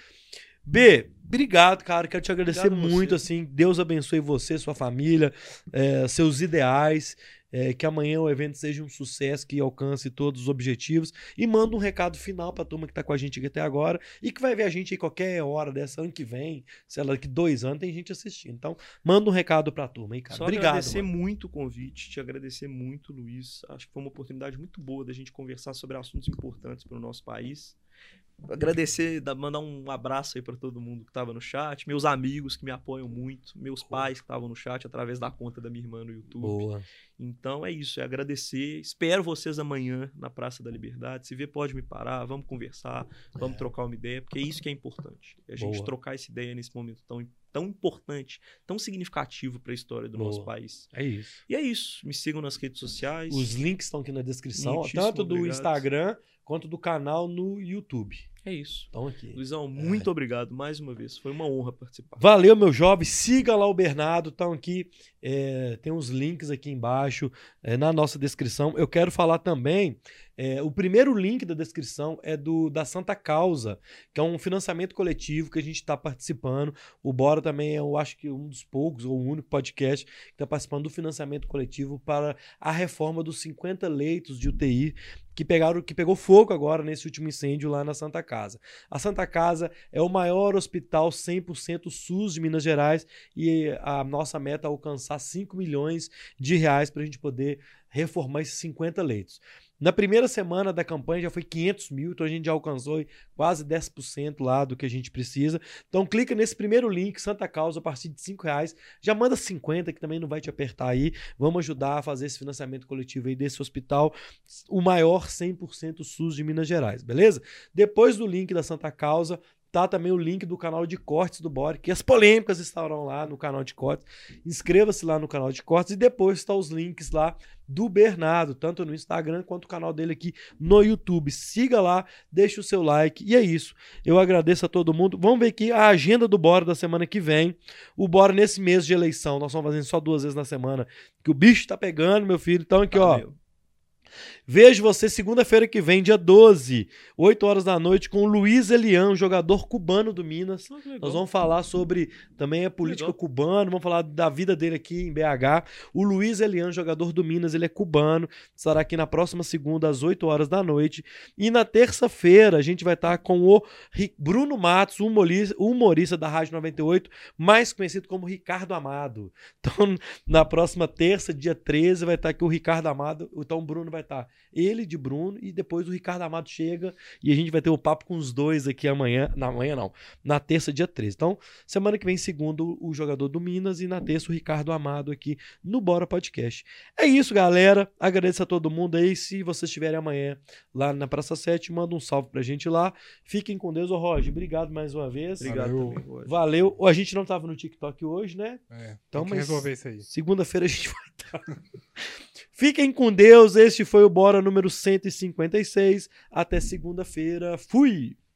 S1: B, obrigado, cara. Quero te agradecer
S3: Obrigado a
S1: muito, assim. Deus abençoe você, sua família, é, seus ideais. é, que amanhã o evento seja um sucesso, que alcance todos os objetivos. E manda um recado final pra turma que tá com a gente aqui até agora e que vai ver a gente aí qualquer hora dessa, ano que vem, sei lá, daqui dois anos tem gente assistindo. Então, manda um recado pra turma aí, cara.
S3: Só
S1: Obrigado.
S3: agradecer
S1: mano.
S3: muito o convite, te agradecer muito, Luiz. Acho que foi uma oportunidade muito boa da gente conversar sobre assuntos importantes para o nosso país. Agradecer, da- mandar um abraço aí para todo mundo que estava no chat, meus amigos que me apoiam muito, meus pais que estavam no chat através da conta da minha irmã no YouTube.
S1: Boa.
S3: Então é isso, é agradecer. Espero vocês amanhã na Praça da Liberdade. Se ver, pode me parar, vamos conversar, vamos
S1: É.
S3: trocar uma ideia, porque é isso que é importante. É a gente
S1: Boa.
S3: trocar essa ideia nesse momento tão, tão importante, tão significativo para a história do nosso
S1: Boa.
S3: país.
S1: É isso.
S3: E é isso. Me sigam nas redes sociais.
S1: Os links estão aqui na descrição,
S3: Muitíssimo
S1: tanto do
S3: obrigado.
S1: Instagram quanto do canal no YouTube.
S3: É isso.
S1: Estão aqui.
S3: Luizão, muito obrigado mais uma vez. Foi uma honra participar.
S1: Valeu, meu jovem. Siga lá o Bernardo. Estão aqui. é, tem uns links aqui embaixo é, na nossa descrição. Eu quero falar também É, o primeiro link da descrição é do da Santa Causa, que é um financiamento coletivo que a gente está participando. O Bora também é, eu acho que um dos poucos, ou o único podcast que está participando do financiamento coletivo para a reforma dos 50 leitos de UTI que pegaram que pegou fogo agora nesse último incêndio lá na Santa Casa. A Santa Casa é o maior hospital 100% SUS de Minas Gerais e a nossa meta é alcançar 5 milhões de reais para a gente poder reformar esses 50 leitos. Na primeira semana da campanha já foi 500 mil, então a gente já alcançou quase 10% lá do que a gente precisa. Então clica nesse primeiro link, Santa Causa, a partir de 5 reais. Já manda 50, que também não vai te apertar aí. Vamos ajudar a fazer esse financiamento coletivo aí desse hospital, o maior 100% SUS de Minas Gerais, beleza? Depois do link da Santa Causa, tá também o link do canal de cortes do Bore, que as polêmicas estarão lá no canal de cortes. Inscreva-se lá no canal de cortes e depois está os links lá do Bernardo, tanto no Instagram quanto o canal dele aqui no YouTube. Siga lá, deixe o seu like e é isso. Eu agradeço a todo mundo. Vamos ver aqui a agenda do Bora da semana que vem. O Bora nesse mês de eleição, nós estamos fazendo só duas vezes na semana, que o bicho tá pegando, meu filho. Então aqui, Valeu. ó. Vejo você segunda-feira que vem, dia 12, 8 horas da noite, com o Luiz Elian, jogador cubano do Minas. Ah, Nós vamos falar sobre também a política cubana, vamos falar da vida dele aqui em BH. O Luiz Elian, jogador do Minas, ele é cubano, estará aqui na próxima segunda, às 8 horas da noite. E na terça-feira, a gente vai estar com o Bruno Matos, humorista, humorista da Rádio 98, mais conhecido como Ricardo Amado. Então, na próxima terça, dia 13, vai estar aqui o Ricardo Amado. Então, o Bruno vai estar ele de Bruno e depois o Ricardo Amado chega e a gente vai ter o um papo com os dois aqui amanhã, na manhã não, na terça, dia 13. Então, semana que vem, segundo o jogador do Minas e na terça o Ricardo Amado aqui no Bora Podcast. É isso, galera. Agradeço a todo mundo aí. Se vocês estiverem amanhã lá na Praça 7, manda um salve pra gente lá. Fiquem com Deus, ô Roger. Obrigado mais uma vez.
S3: Obrigado Valeu.
S1: também. Valeu. A gente não tava no TikTok hoje, né?
S2: É, então, mas resolver isso aí.
S1: Segunda-feira a gente vai estar. Fiquem com Deus. Este foi o Bora número 156. Até segunda-feira. Fui!